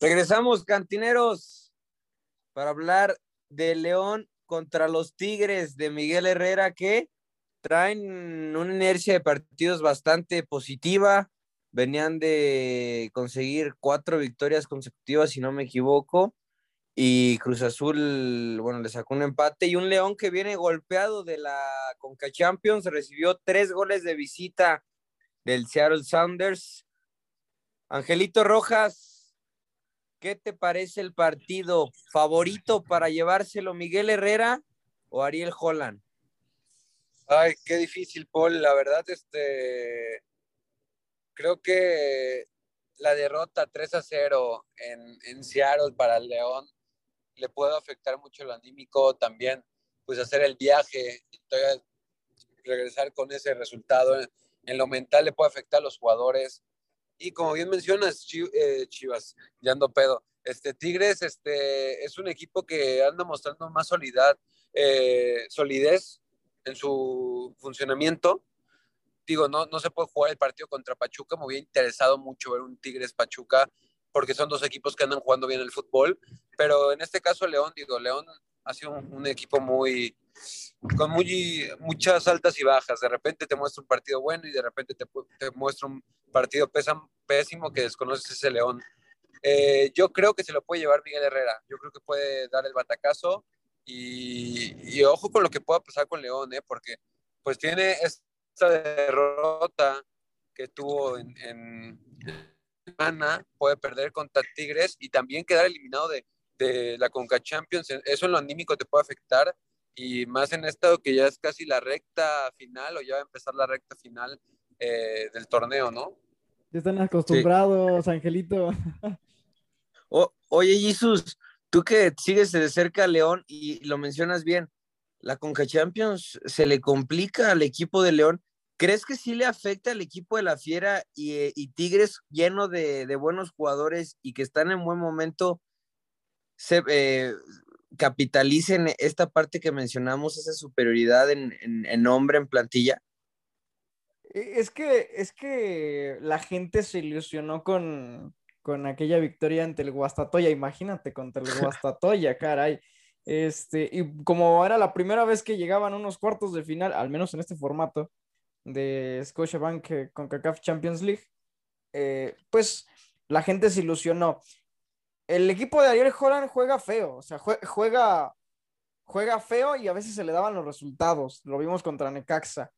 Regresamos, cantineros, para hablar de León contra los Tigres de Miguel Herrera, que traen una inercia de partidos bastante positiva. Venían de conseguir cuatro victorias consecutivas, si no me equivoco. Y Cruz Azul, bueno, le sacó un empate. Y un León que viene golpeado de la Conca Champions, recibió tres goles de visita del Seattle Sounders. Angelito Rojas, ¿qué te parece el partido? ¿Favorito para llevárselo Miguel Herrera o Ariel Holland? Ay, qué difícil, Paul. La verdad, este, creo que la derrota 3 a 0 en, en Seattle para el León le puede afectar mucho el anímico también, pues hacer el viaje regresar con ese resultado en lo mental le puede afectar a los jugadores. Y como bien mencionas, eh, Chivas, ya ando pedo. Este Tigres este, es un equipo que anda mostrando más eh, solidez en su funcionamiento. Digo, no, no se puede jugar el partido contra Pachuca. Me hubiera interesado mucho ver un Tigres Pachuca, porque son dos equipos que andan jugando bien el fútbol. Pero en este caso, León, digo, León ha sido un equipo muy, con muchas altas y bajas. De repente te muestra un partido bueno y de repente te, te muestra un partido pésimo que desconoces ese León. Eh, yo creo que se lo puede llevar Miguel Herrera. Yo creo que puede dar el batacazo y, y ojo con lo que pueda pasar con León, ¿eh? porque pues tiene esta derrota que tuvo en, en puede perder contra Tigres y también quedar eliminado de, de la Conca Champions. Eso en lo anímico te puede afectar y más en esto que ya es casi la recta final o ya va a empezar la recta final eh, del torneo, ¿no? Ya están acostumbrados, Angelito. (laughs) O- oye, Jesús, tú que sigues de cerca a León y lo mencionas bien, la Conca Champions se le complica al equipo de León. ¿Crees que sí le afecta al equipo de la Fiera y, eh, y Tigres lleno de, de buenos jugadores y que están en buen momento? Se, eh, capitalicen esta parte que mencionamos, esa superioridad en, en, en nombre, en plantilla. E- Es que, es que la gente se ilusionó con, con aquella victoria ante el Guastatoya. Imagínate contra el (laughs) Guastatoya, caray. Este, y como era la primera vez que llegaban unos cuartos de final, al menos en este formato de Scotiabank eh, con CACAF Champions League, eh, pues la gente se ilusionó. El equipo de Ariel Holland juega feo, o sea, jue- juega, juega feo y a veces se le daban los resultados. Lo vimos contra Necaxa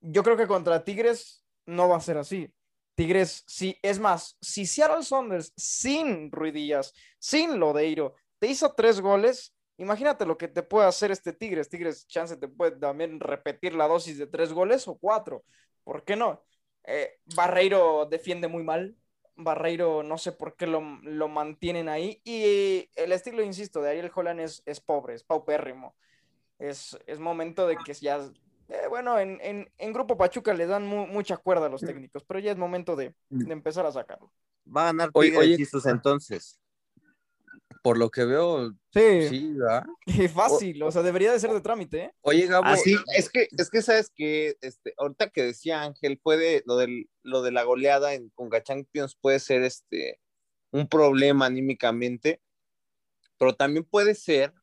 yo creo que contra Tigres no va a ser así. Tigres, sí, es más, si Seattle Saunders sin Ruidillas, sin Lodeiro, te hizo tres goles, imagínate lo que te puede hacer este Tigres. Tigres, chance te puede también repetir la dosis de tres goles o cuatro. ¿Por qué no? Eh, Barreiro defiende muy mal. Barreiro no sé por qué lo, lo mantienen ahí. Y el estilo, insisto, de Ariel Holland es, es pobre, es paupérrimo. Es, es momento de que ya eh, bueno, en, en, en, Grupo Pachuca le dan mu mucha cuerda a los técnicos, pero ya es momento de, de empezar a sacarlo. Va a ganar Tigres oye, oye, entonces. Por lo que veo, sí, sí ¿verdad? (laughs) fácil, o, o, sea, debería de ser de trámite, ¿eh? Oye, Gabo. Así, es que, es que sabes que este, ahorita que decía Ángel, puede, lo, del, lo de la goleada en Conga Champions puede ser este un problema anímicamente, pero también puede ser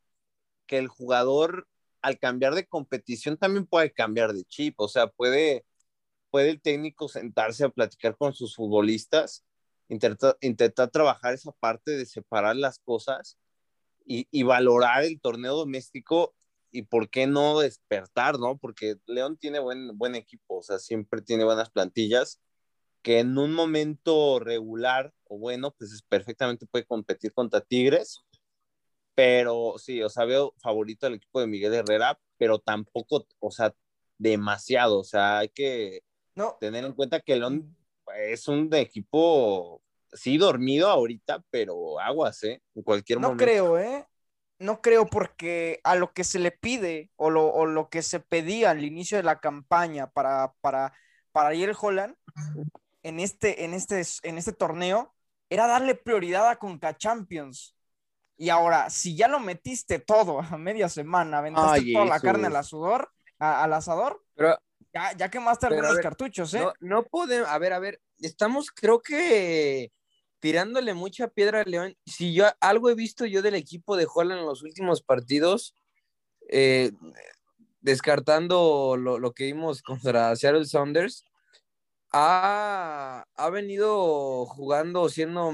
que el jugador al cambiar de competición también puede cambiar de chip, o sea, puede, puede el técnico sentarse a platicar con sus futbolistas, intentar, intentar trabajar esa parte de separar las cosas y, y valorar el torneo doméstico y por qué no despertar, ¿no? Porque León tiene buen, buen equipo, o sea, siempre tiene buenas plantillas, que en un momento regular o bueno, pues perfectamente puede competir contra Tigres, pero sí, o sea, veo favorito al equipo de Miguel Herrera, pero tampoco, o sea, demasiado, o sea, hay que No, tener en cuenta que León es un equipo, sí, dormido ahorita, pero aguas, ¿eh? En cualquier no momento. creo, ¿eh? No creo porque a lo que se le pide o lo, o lo que se pedía al inicio de la campaña para, para, para Ariel Holland en este, en, este, en este torneo era darle prioridad a Conca Champions. Y ahora, si ya lo metiste todo a media semana, aventaste Ay, toda la carne al asador, a- al asador, Pero ya, ya quemaste Pero, algunos ver, cartuchos, ¿eh? no, no podemos, a ver, a ver, estamos creo que tirándole mucha piedra a León. Si yo algo he visto yo del equipo de Holland en los últimos partidos, eh, descartando lo, lo que vimos contra Seattle Sounders, ha, ha venido jugando, siendo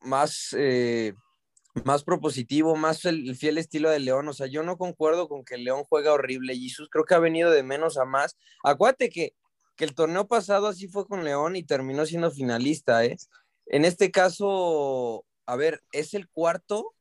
más, eh, más propositivo, más el, el fiel estilo de León. O sea, yo no concuerdo con que León juega horrible. Jesus creo que ha venido de menos a más. Acuérdate que, que el torneo pasado así fue con León y terminó siendo finalista, ¿eh? En este caso, a ver, es el cuarto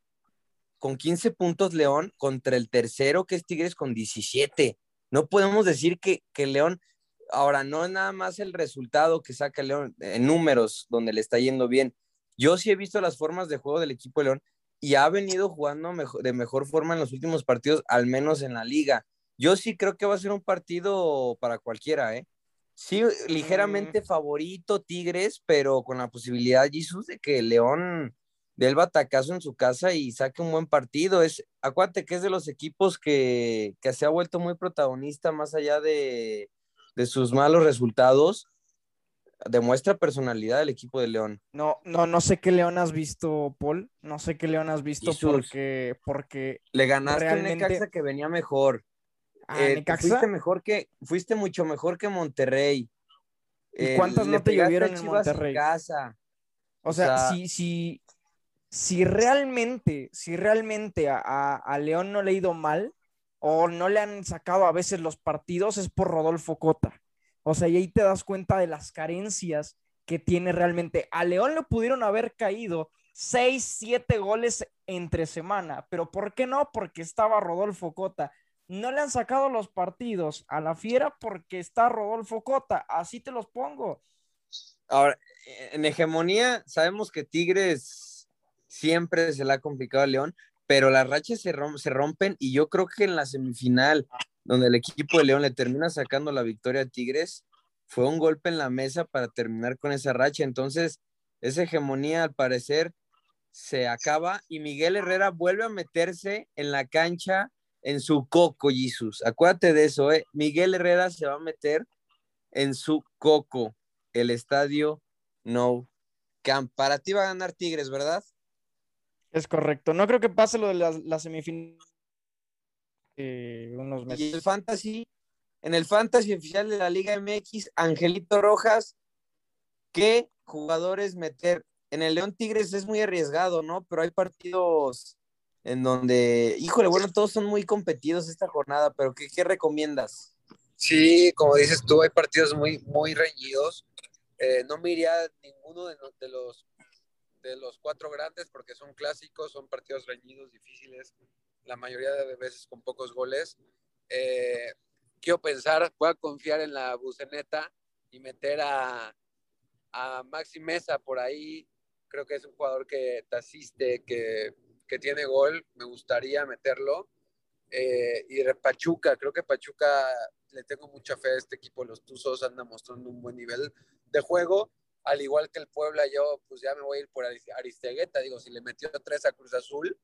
con 15 puntos León contra el tercero que es Tigres con 17. No podemos decir que, que León, ahora no es nada más el resultado que saca León en números donde le está yendo bien. Yo sí he visto las formas de juego del equipo de León y ha venido jugando mejor, de mejor forma en los últimos partidos, al menos en la liga. Yo sí creo que va a ser un partido para cualquiera, ¿eh? Sí, ligeramente favorito Tigres, pero con la posibilidad, Jesús, de que León dé el batacazo en su casa y saque un buen partido. Es, acuérdate que es de los equipos que, que se ha vuelto muy protagonista más allá de, de sus malos resultados. Demuestra personalidad el equipo de León. No, no, no sé qué León has visto, Paul. No sé qué León has visto Jesús. porque, porque Le ganaste a Realmente- Necaxa que venía mejor. ah, Eh, Necaxa, Fuiste mejor que, fuiste mucho mejor que Monterrey. ¿Y cuántas no te a llovieron en Monterrey? casa. o sea, o sea- si, si, si realmente, si realmente a, a- a León no le ha ido mal o no le han sacado a veces los partidos es por Rodolfo Cota. O sea, y ahí te das cuenta de las carencias que tiene realmente. A León le pudieron haber caído seis, siete goles entre semana, pero ¿por qué no? Porque estaba Rodolfo Cota. No le han sacado los partidos a la fiera porque está Rodolfo Cota. Así te los pongo. Ahora, en hegemonía, sabemos que Tigres siempre se le ha complicado a León, pero las rachas se rompen y yo creo que en la semifinal, donde el equipo de León le termina sacando la victoria a Tigres, fue un golpe en la mesa para terminar con esa racha. Entonces, esa hegemonía al parecer se acaba y Miguel Herrera vuelve a meterse en la cancha en su coco, Jesus. Acuérdate de eso, ¿eh? Miguel Herrera se va a meter en su coco, el estadio No Camp. Para ti va a ganar Tigres, ¿verdad? Es correcto. No creo que pase lo de la, la semifinal. Eh, unos Y el. Fantasy, en el Fantasy oficial de la Liga MX, Angelito Rojas, ¿qué jugadores meter? En el León Tigres es muy arriesgado, ¿no? Pero hay partidos en donde, híjole, bueno, todos son muy competidos esta jornada, pero ¿qué, qué recomiendas? Sí, como dices tú, hay partidos muy, muy reñidos. Eh, no me iría a ninguno de los de los cuatro grandes porque son clásicos, son partidos reñidos, difíciles, la mayoría de veces con pocos goles. Eh, quiero pensar, voy a confiar en la buceneta y meter a, a Maxi Mesa por ahí. Creo que es un jugador que te asiste, que, que tiene gol. Me gustaría meterlo. Eh, y Pachuca, creo que Pachuca le tengo mucha fe a este equipo. Los Tuzos andan mostrando un buen nivel de juego. Al igual que el Puebla, yo pues ya me voy a ir por Aris- Aristegueta. Digo, si le metió tres a Cruz Azul,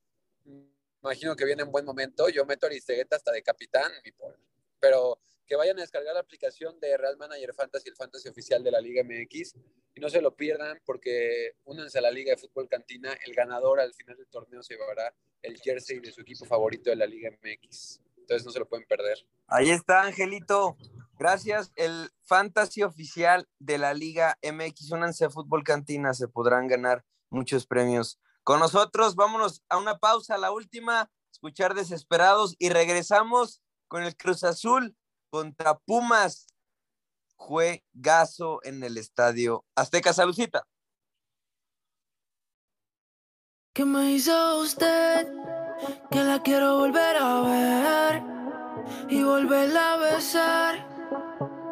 imagino que viene en buen momento. Yo meto a Aristegueta hasta de capitán, mi Paul. Pero que vayan a descargar la aplicación de Real Manager Fantasy, el fantasy oficial de la Liga MX, y no se lo pierdan porque únanse a la Liga de Fútbol Cantina. El ganador al final del torneo se llevará el jersey de su equipo favorito de la Liga MX. Entonces no se lo pueden perder. Ahí está, Angelito. Gracias. El fantasy oficial de la Liga MX, únanse a Fútbol Cantina, se podrán ganar muchos premios. Con nosotros, vámonos a una pausa, la última, escuchar desesperados y regresamos con el Cruz Azul contra Pumas. Juegazo en el estadio Azteca Salucita. ¿Qué me hizo usted? Que la quiero volver a ver y volverla a besar.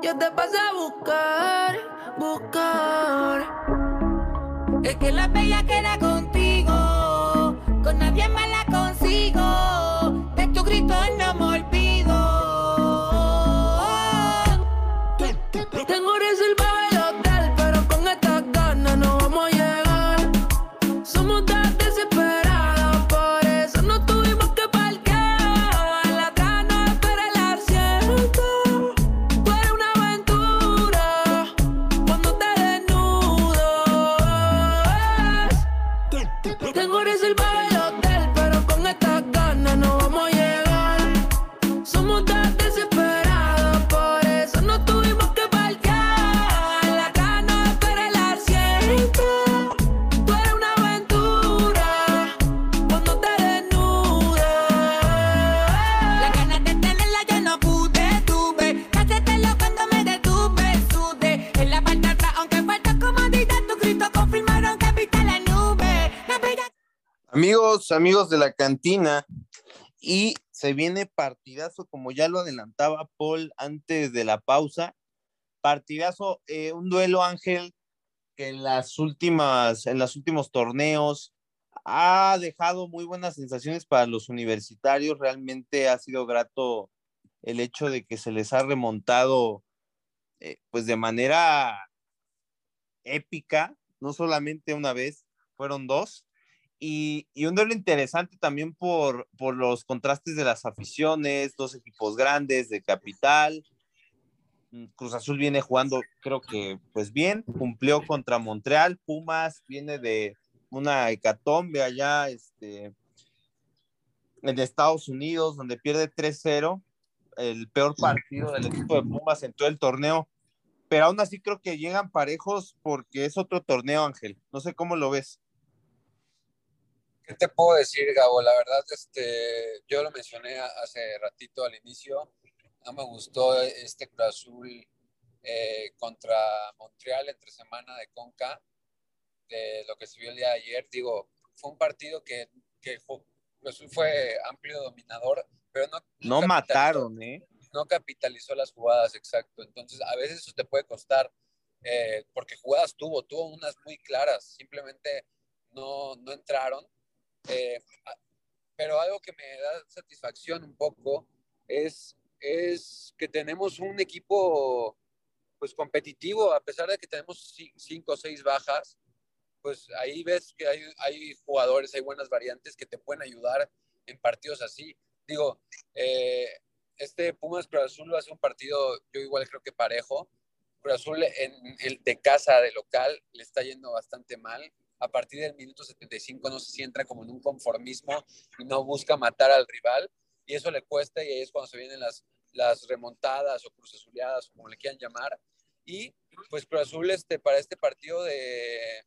Yo te pasé a buscar, buscar. Es que la bella queda contigo, con nadie más la consigo. Amigos, de la cantina, y se viene partidazo, como ya lo adelantaba Paul antes de la pausa. Partidazo, eh, un duelo Ángel que en las últimas, en los últimos torneos ha dejado muy buenas sensaciones para los universitarios. Realmente ha sido grato el hecho de que se les ha remontado, eh, pues de manera épica, no solamente una vez, fueron dos. Y, y un duelo interesante también por, por los contrastes de las aficiones, dos equipos grandes de capital. Mm, Cruz Azul viene jugando, creo que pues bien, cumplió contra Montreal, Pumas viene de una hecatombe allá este, en Estados Unidos, donde pierde 3-0, el peor partido del equipo de Pumas en todo el torneo, pero aún así creo que llegan parejos porque es otro torneo, Ángel. No sé cómo lo ves. ¿Qué te puedo decir, Gabo? La verdad, este, yo lo mencioné hace ratito al inicio. No me gustó este Cruz Azul eh, contra Montreal entre semana de Conca, de lo que se vio el día de ayer. Digo, fue un partido que, que fue, Cruz Azul fue amplio dominador, pero no, No mataron, ¿eh? no capitalizó las jugadas, exacto. Entonces, a veces eso te puede costar, eh, porque jugadas tuvo, tuvo unas muy claras, simplemente no, no entraron. Eh, pero algo que me da satisfacción un poco es, es que tenemos un equipo pues competitivo, a pesar de que tenemos ci- cinco o seis bajas, pues ahí ves que hay, hay jugadores, hay buenas variantes que te pueden ayudar en partidos así. Digo, eh, este Pumas Cruz Azul ser un partido, yo igual creo que parejo. Cruz Azul en el de casa, de local, le está yendo bastante mal. A partir del minuto 75 no sé si entra como en un conformismo y no busca matar al rival y eso le cuesta y ahí es cuando se vienen las, las remontadas o Cruz Azuleadas o como le quieran llamar. Y pues Cruz Azul este, para este partido de,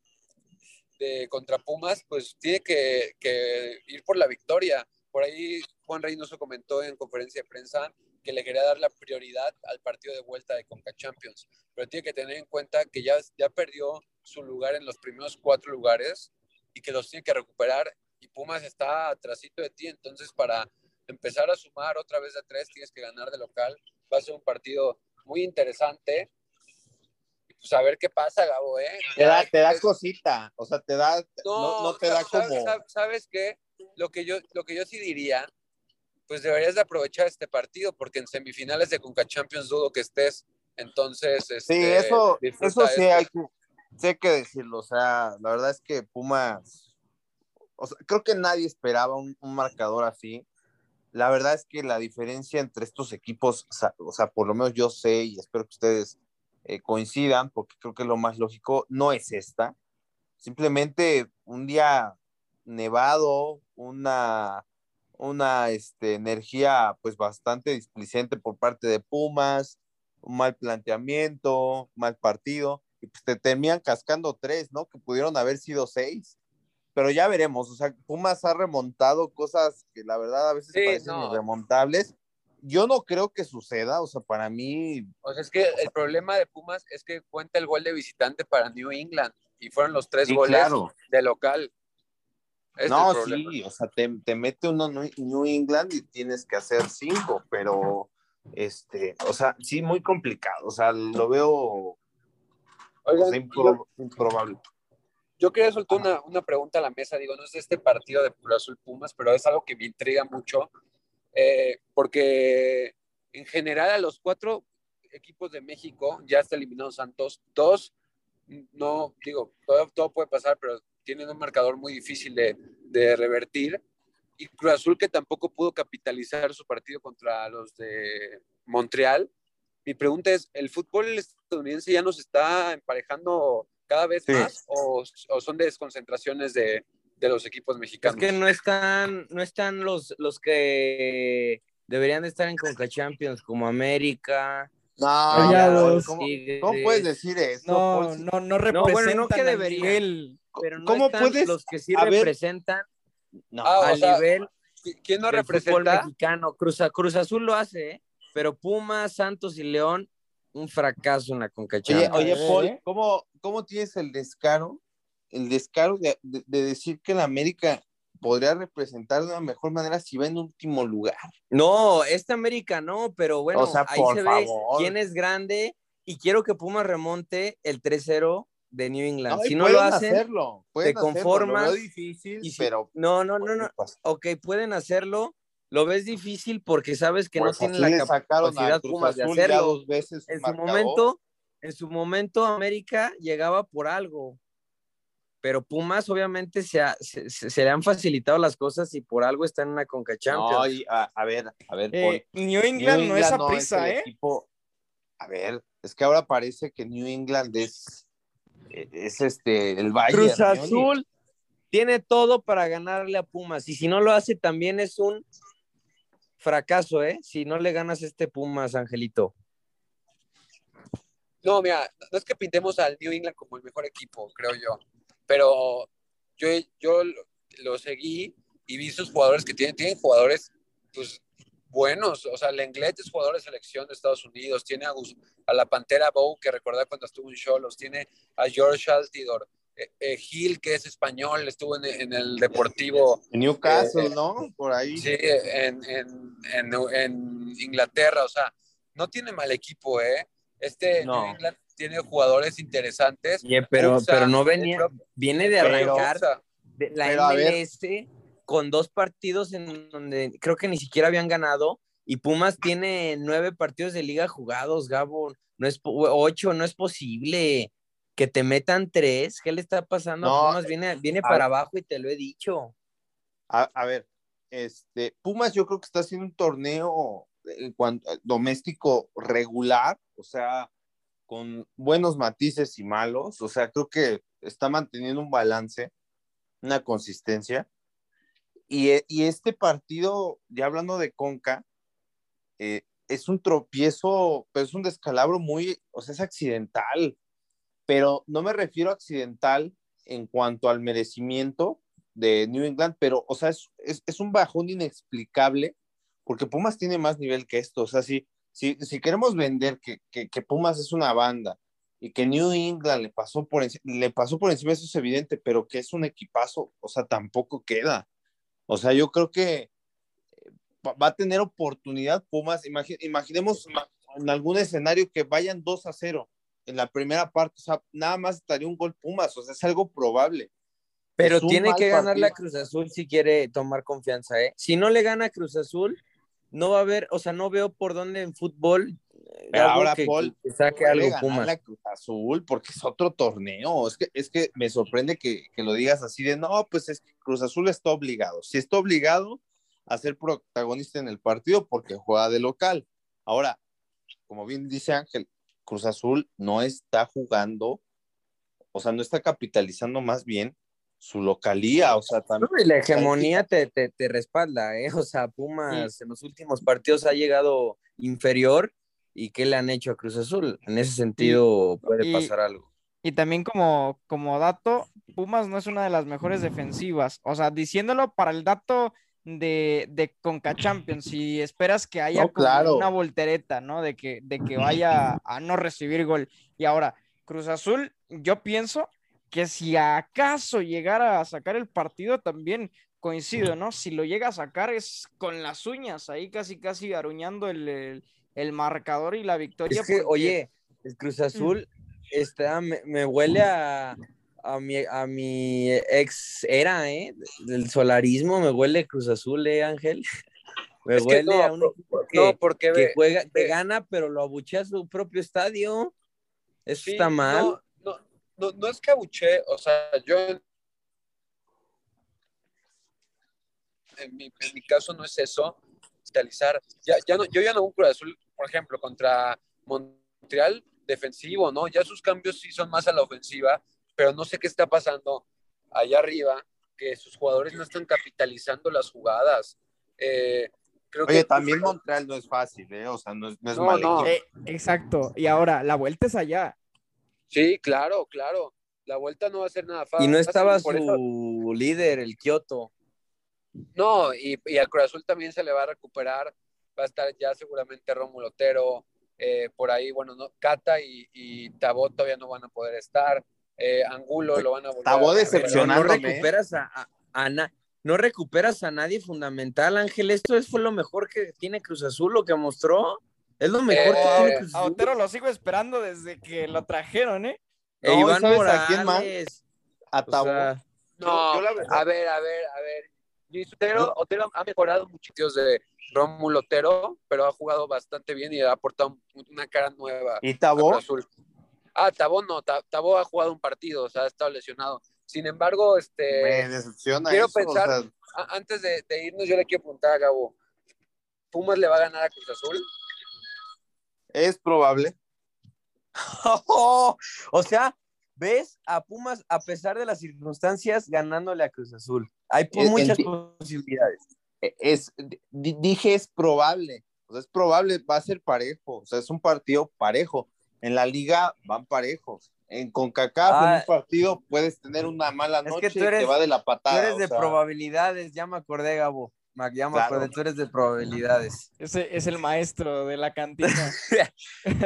de contra Pumas, pues tiene que, ir por la victoria. Por ahí Juan Reynoso comentó en conferencia de prensa que le quería dar la prioridad al partido de vuelta de Conca Champions, pero tiene que tener en cuenta que ya, ya perdió su lugar en los primeros cuatro lugares y que los tiene que recuperar y Pumas está atrasito de ti, entonces para empezar a sumar otra vez de tres tienes que ganar de local, va a ser un partido muy interesante y pues a ver qué pasa Gabo, ¿eh? Te da, te da cosita, o sea, te da, no, no te da como... sa- ¿Sabes qué? Lo que, yo, lo que yo sí diría, pues deberías de aprovechar este partido, porque en semifinales de Conca Champions dudo que estés. Entonces, Sí, este, eso, disfruta eso sí esto. hay que, hay que decirlo, o sea, la verdad es que Pumas, o sea, creo que nadie esperaba un, marcador así. La verdad es que la diferencia entre estos equipos, o sea, o sea, por lo menos yo sé y espero que ustedes eh, coincidan, porque creo que lo más lógico no es esta. Simplemente un día nevado, una, una este, energía pues bastante displicente por parte de Pumas, un mal planteamiento, mal partido, y pues te terminan cascando tres, ¿no? Que pudieron haber sido seis. Pero ya veremos, o sea, Pumas ha remontado cosas que la verdad a veces Sí, parecen no. irremontables. Yo no creo que suceda, o sea, para mí, O sea, es que el problema de Pumas es que cuenta el gol de visitante para New England y fueron los tres Sí, goles claro. de local. Es no, sí, o sea, te, te mete uno New England y tienes que hacer cinco, pero, este, o sea, sí, muy complicado, o sea, lo veo o Oigan, sea, impro- improbable. yo quería soltar una, una pregunta a la mesa, digo, no es de este partido de Cruz Azul Pumas, pero es algo que me intriga mucho, eh, porque en general a los cuatro equipos de México ya está eliminado Santos, dos, no, digo, todo, todo puede pasar, pero tienen un marcador muy difícil de, de revertir, y Cruz Azul que tampoco pudo capitalizar su partido contra los de Montreal. Mi pregunta es, ¿el fútbol estadounidense ya nos está emparejando cada vez Sí. más o, o son desconcentraciones de, de los equipos Es mexicanos? que no están, no están los, los que deberían de estar en Conca Champions, como América. No, Rayados. ¿cómo, puedes decir eso? No, no, no No, representan bueno, no que deberían. nivel. Pero no ¿Cómo están puedes- los que sí a ver, representan No. Ah, o al sea, nivel ¿Quién no del fútbol representa? mexicano. Cruz, Cruz Azul lo hace, ¿eh? Pero Pumas, Santos y León, un fracaso en la Conca Oye, oye, Paul. ¿cómo, ¿cómo tienes el descaro, el descaro de, de- de decir que la América podría representar de una mejor manera si va en último lugar? No, este América no, pero bueno, O sea, ahí se favor. ve quién es grande y quiero que Pumas remonte el 3-0 de New England. No, si no lo hacen, hacerlo, hacerlo, conformas lo veo difícil, y si- pero no, no, no, no. Ok, pueden hacerlo. Lo ves difícil porque sabes que pues no tienen así la capacidad Pumas de hacerlo. dos veces En su momento, en su momento América llegaba por algo. Pero Pumas obviamente se, ha- se, se- se le han facilitado las cosas y por algo están en la Conca Champions. No, y a, a ver, a ver, Paul. Eh, New England no es a prisa, ¿eh? equipo- A ver, es que ahora parece que New England es, es este, el Bayern. Cruz. Azul tiene todo para ganarle a Pumas y si no lo hace también es un fracaso, ¿eh? Si no le ganas este Pumas, Angelito. No, mira, no es que pintemos al New England como el mejor equipo, creo yo, pero yo, yo lo, seguí y vi sus jugadores que tienen, tienen jugadores pues buenos, o sea, Lenglet es jugador de selección de Estados Unidos, tiene a, a la Pantera Bow, que recordé cuando estuvo en Cholos, tiene a George Altidor, eh, eh, Gil, que es español, estuvo en, en el Deportivo En Newcastle, Eh, ¿no? Por ahí. Sí, en, en, en, en Inglaterra, o sea, no tiene mal equipo, ¿eh? Este No. New England tiene jugadores interesantes. Pero, Usa, pero no venía, propio- viene de arrancar Usa. de la pero. MLS con dos partidos en donde creo que ni siquiera habían ganado y Pumas tiene nueve partidos de liga jugados, Gabo, no es ocho, no es posible que te metan tres, ¿qué le está pasando No, Pumas? Viene, viene para ver. abajo y te lo he dicho. A, a ver, este, Pumas yo creo que está haciendo un torneo en cuanto, doméstico regular, o sea, con buenos matices y malos, o sea, creo que está manteniendo un balance, una consistencia. Y, e- y este partido, ya hablando de Conca, eh, es un tropiezo, pero es un descalabro muy, o sea, es accidental, pero no me refiero a accidental en cuanto al merecimiento de New England, pero, o sea, es, es, es un bajón inexplicable, porque Pumas tiene más nivel que esto, o sea, si, si, si queremos vender que, que, que Pumas es una banda y que New England le pasó por le pasó por encima, eso es evidente, pero que es un equipazo, o sea, tampoco queda. O sea, yo creo que eh, va a tener oportunidad Pumas. Imagi- imaginemos en algún escenario que vayan 2 a 0 en la primera parte, o sea, nada más estaría un gol Pumas, o sea, es algo probable. Pero Es tiene que ganarle a partido. Cruz Azul si quiere tomar confianza, ¿eh? Si no le gana Cruz Azul, no va a haber, o sea, no veo por dónde en fútbol eh, Pero ahora, que, Paul, que saque algo Pumas. a Cruz Azul porque es otro torneo. Es que, es que me sorprende que, que lo digas así de no, pues es que Cruz Azul está obligado. Si está obligado a ser protagonista en el partido porque juega de local. Ahora, como bien dice Ángel, Cruz Azul no está jugando, o sea, no está capitalizando más bien su localía, o sea, también. No, y la hegemonía te, te, te respalda, ¿eh? O sea, Pumas en los últimos partidos ha llegado inferior y ¿qué le han hecho a Cruz Azul? En ese sentido puede y- pasar algo. Y también como, como dato, Pumas no es una de las mejores defensivas. O sea, diciéndolo para el dato de, de Conca Champions, si esperas que haya No, claro. una voltereta, ¿no? De que, de que vaya a no recibir gol. Y ahora, Cruz Azul, yo pienso que si acaso llegara a sacar el partido, también coincido, ¿no? Si lo llega a sacar es con las uñas, ahí casi, casi aruñando el, el, el marcador y la victoria. Es que, porque- oye, el Cruz Azul está, me, me huele a, a, mi, a mi ex era, ¿eh? Del solarismo, me huele Cruz Azul, ¿eh, Ángel? (laughs) Me Es huele no, a un equipo que, No, porque que ve, juega, que gana, pero lo abuchea a su propio estadio. Eso sí, está mal. No, no, no, es que abuché, o sea, yo en mi, en mi caso no es eso, capitalizar. Ya, ya no, yo ya no un Cruz Azul, por ejemplo, contra Montreal, defensivo, ¿no? Ya sus cambios sí son más a la ofensiva, pero no sé qué está pasando allá arriba, que sus jugadores no están capitalizando las jugadas. Eh, creo Oye, que también Montreal no es fácil, ¿eh? O sea, no es, no es No, mal no. equipo. Eh, exacto. Y ahora, la vuelta es allá. Sí, claro, claro. La vuelta no va a ser nada fácil. Y no estaba eso- su líder, el Kioto. No, y, y al Cruz Azul también se le va a recuperar. Va a estar ya seguramente Rómulo Otero. eh, por ahí, bueno, no, Cata y, y Tabó todavía no van a poder estar. Eh, Angulo lo van a volver Tabó a- decepcionó. No, Decepcionándome. recuperas a, a- a na- no recuperas a nadie fundamental, Ángel. Esto es, fue lo mejor que tiene Cruz Azul, lo que mostró. Es lo mejor que Eh, tiene Cruz A Azul. Otero lo sigo esperando desde que lo trajeron, ¿eh? E No, Iván ¿sabes a quién más? Morales. A O sea, No, Yo la verdad- a ver, a ver, a ver. Luis Otero, Otero ha mejorado muchos de Rómulo Otero, pero ha jugado bastante bien y ha aportado una cara nueva. ¿Y a Tabó? Cruz Azul. Ah, Tabó no, Ta- Tabó ha jugado un partido, o sea, ha estado lesionado. Sin embargo, este, Me decepciona quiero eso, o pensar- sea, antes de, de irnos, yo le quiero preguntar a Gabo, ¿Pumas le va a ganar a Cruz Azul? es probable. (laughs) o sea, ves a Pumas, a pesar de las circunstancias, ganándole a Cruz Azul. Hay Es- muchas posibilidades. E- Es, di- dije es probable. O sea, es probable, va a ser parejo. O sea, es un partido parejo. En la liga van parejos. En CONCACAF, en Ah. un partido, puedes tener una mala Es que noche tú y te eres- va de la Tú patada. eres o de sea, probabilidades, ya me acordé, Gabo. Ma- Ya me Claro. acordé, tú eres de probabilidades. Ese es el maestro de la cantina. (laughs)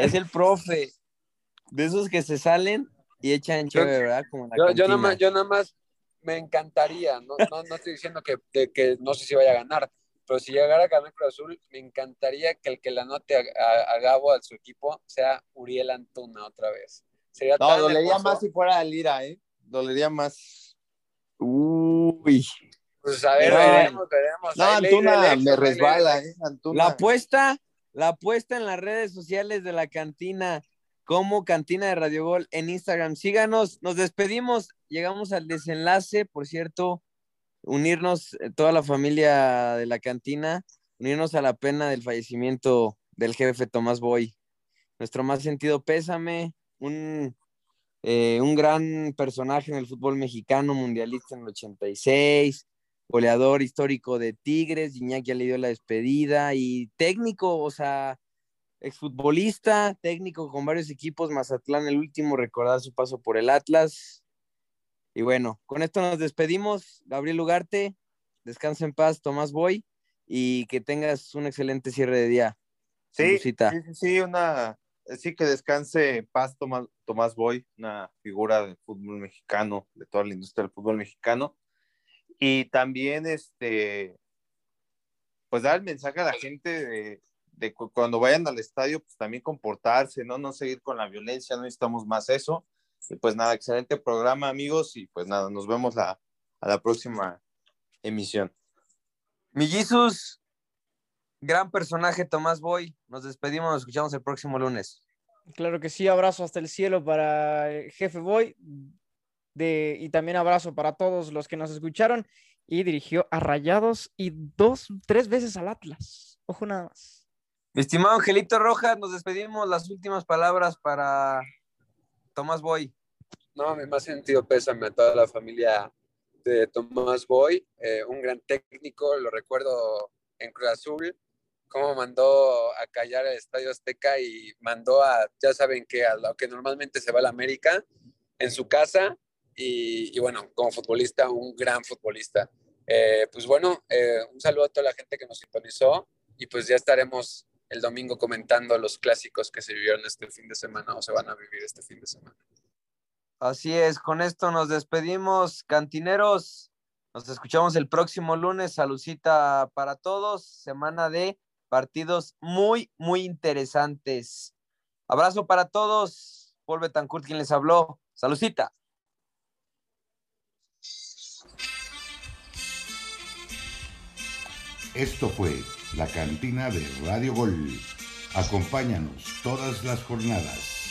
es el profe. De esos que se salen y echan chévere, ¿verdad? Como en la Yo, yo, nada más, yo nada más me encantaría, no, no, no estoy diciendo que, de que no sé si vaya a ganar, pero si llegara a ganar Cruz Azul, me encantaría que el que la anote a, a- a Gabo, a su equipo, sea Uriel Antuna otra vez. Sería No, tan dolería hermoso. más si fuera Lira, ¿eh? Dolería más. Uy. Pues a ver, No, veremos, veremos. No, Ahí Antuna me resbala, ¿eh? Antuna. La apuesta, la apuesta en las redes sociales de la cantina, como Cantina de Radio Gol en Instagram. Síganos, nos despedimos, llegamos al desenlace, por cierto, unirnos eh, toda la familia de la cantina, unirnos a la pena del fallecimiento del jefe Tomás Boy. Nuestro más sentido pésame, un, eh, un gran personaje en el fútbol mexicano, mundialista en el 86, goleador histórico de Tigres, Iñaki ya le dio la despedida y técnico, o sea, exfutbolista, técnico con varios equipos, Mazatlán el último, recordar su paso por el Atlas. Y bueno, con esto nos despedimos. Gabriel Ugarte, descansa en paz, Tomás Boy, y que tengas un excelente cierre de día. Sí, sí, sí, sí, una, sí que descanse en paz Tomás, Tomás Boy, una figura del fútbol mexicano, de toda la industria del fútbol mexicano. Y también, este, pues dar el mensaje a la gente de, de cu- cuando vayan al estadio, pues también comportarse, ¿no? No seguir con la violencia, no necesitamos más eso. Y pues nada, excelente programa, amigos, y pues nada, nos vemos la, a la próxima emisión. Mi Jesus, gran personaje, Tomás Boy. Nos despedimos, nos escuchamos el próximo lunes. Claro que sí, abrazo hasta el cielo para el jefe Boy de, y también abrazo para todos los que nos escucharon y dirigió a Rayados y dos, tres veces al Atlas. Ojo nada más. Mi estimado Angelito Rojas, nos despedimos. Las últimas palabras para Tomás Boy. No, mi más sentido pésame a toda la familia de Tomás Boy, eh, un gran técnico, lo recuerdo en Cruz Azul, cómo mandó a callar el Estadio Azteca y mandó a, ya saben que a lo que normalmente se va a la América, en su casa, y, y bueno, como futbolista, un gran futbolista. Eh, pues bueno, eh, un saludo a toda la gente que nos sintonizó y pues ya estaremos el domingo comentando los clásicos que se vivieron este fin de semana o se van a vivir este fin de semana. Así es, con esto nos despedimos, cantineros. Nos escuchamos el próximo lunes. Salucita para todos. Semana de partidos muy, muy interesantes. Abrazo para todos. Paul Betancourt, quien les habló. Salucita. Esto fue la cantina de Radio Gol. Acompáñanos todas las jornadas.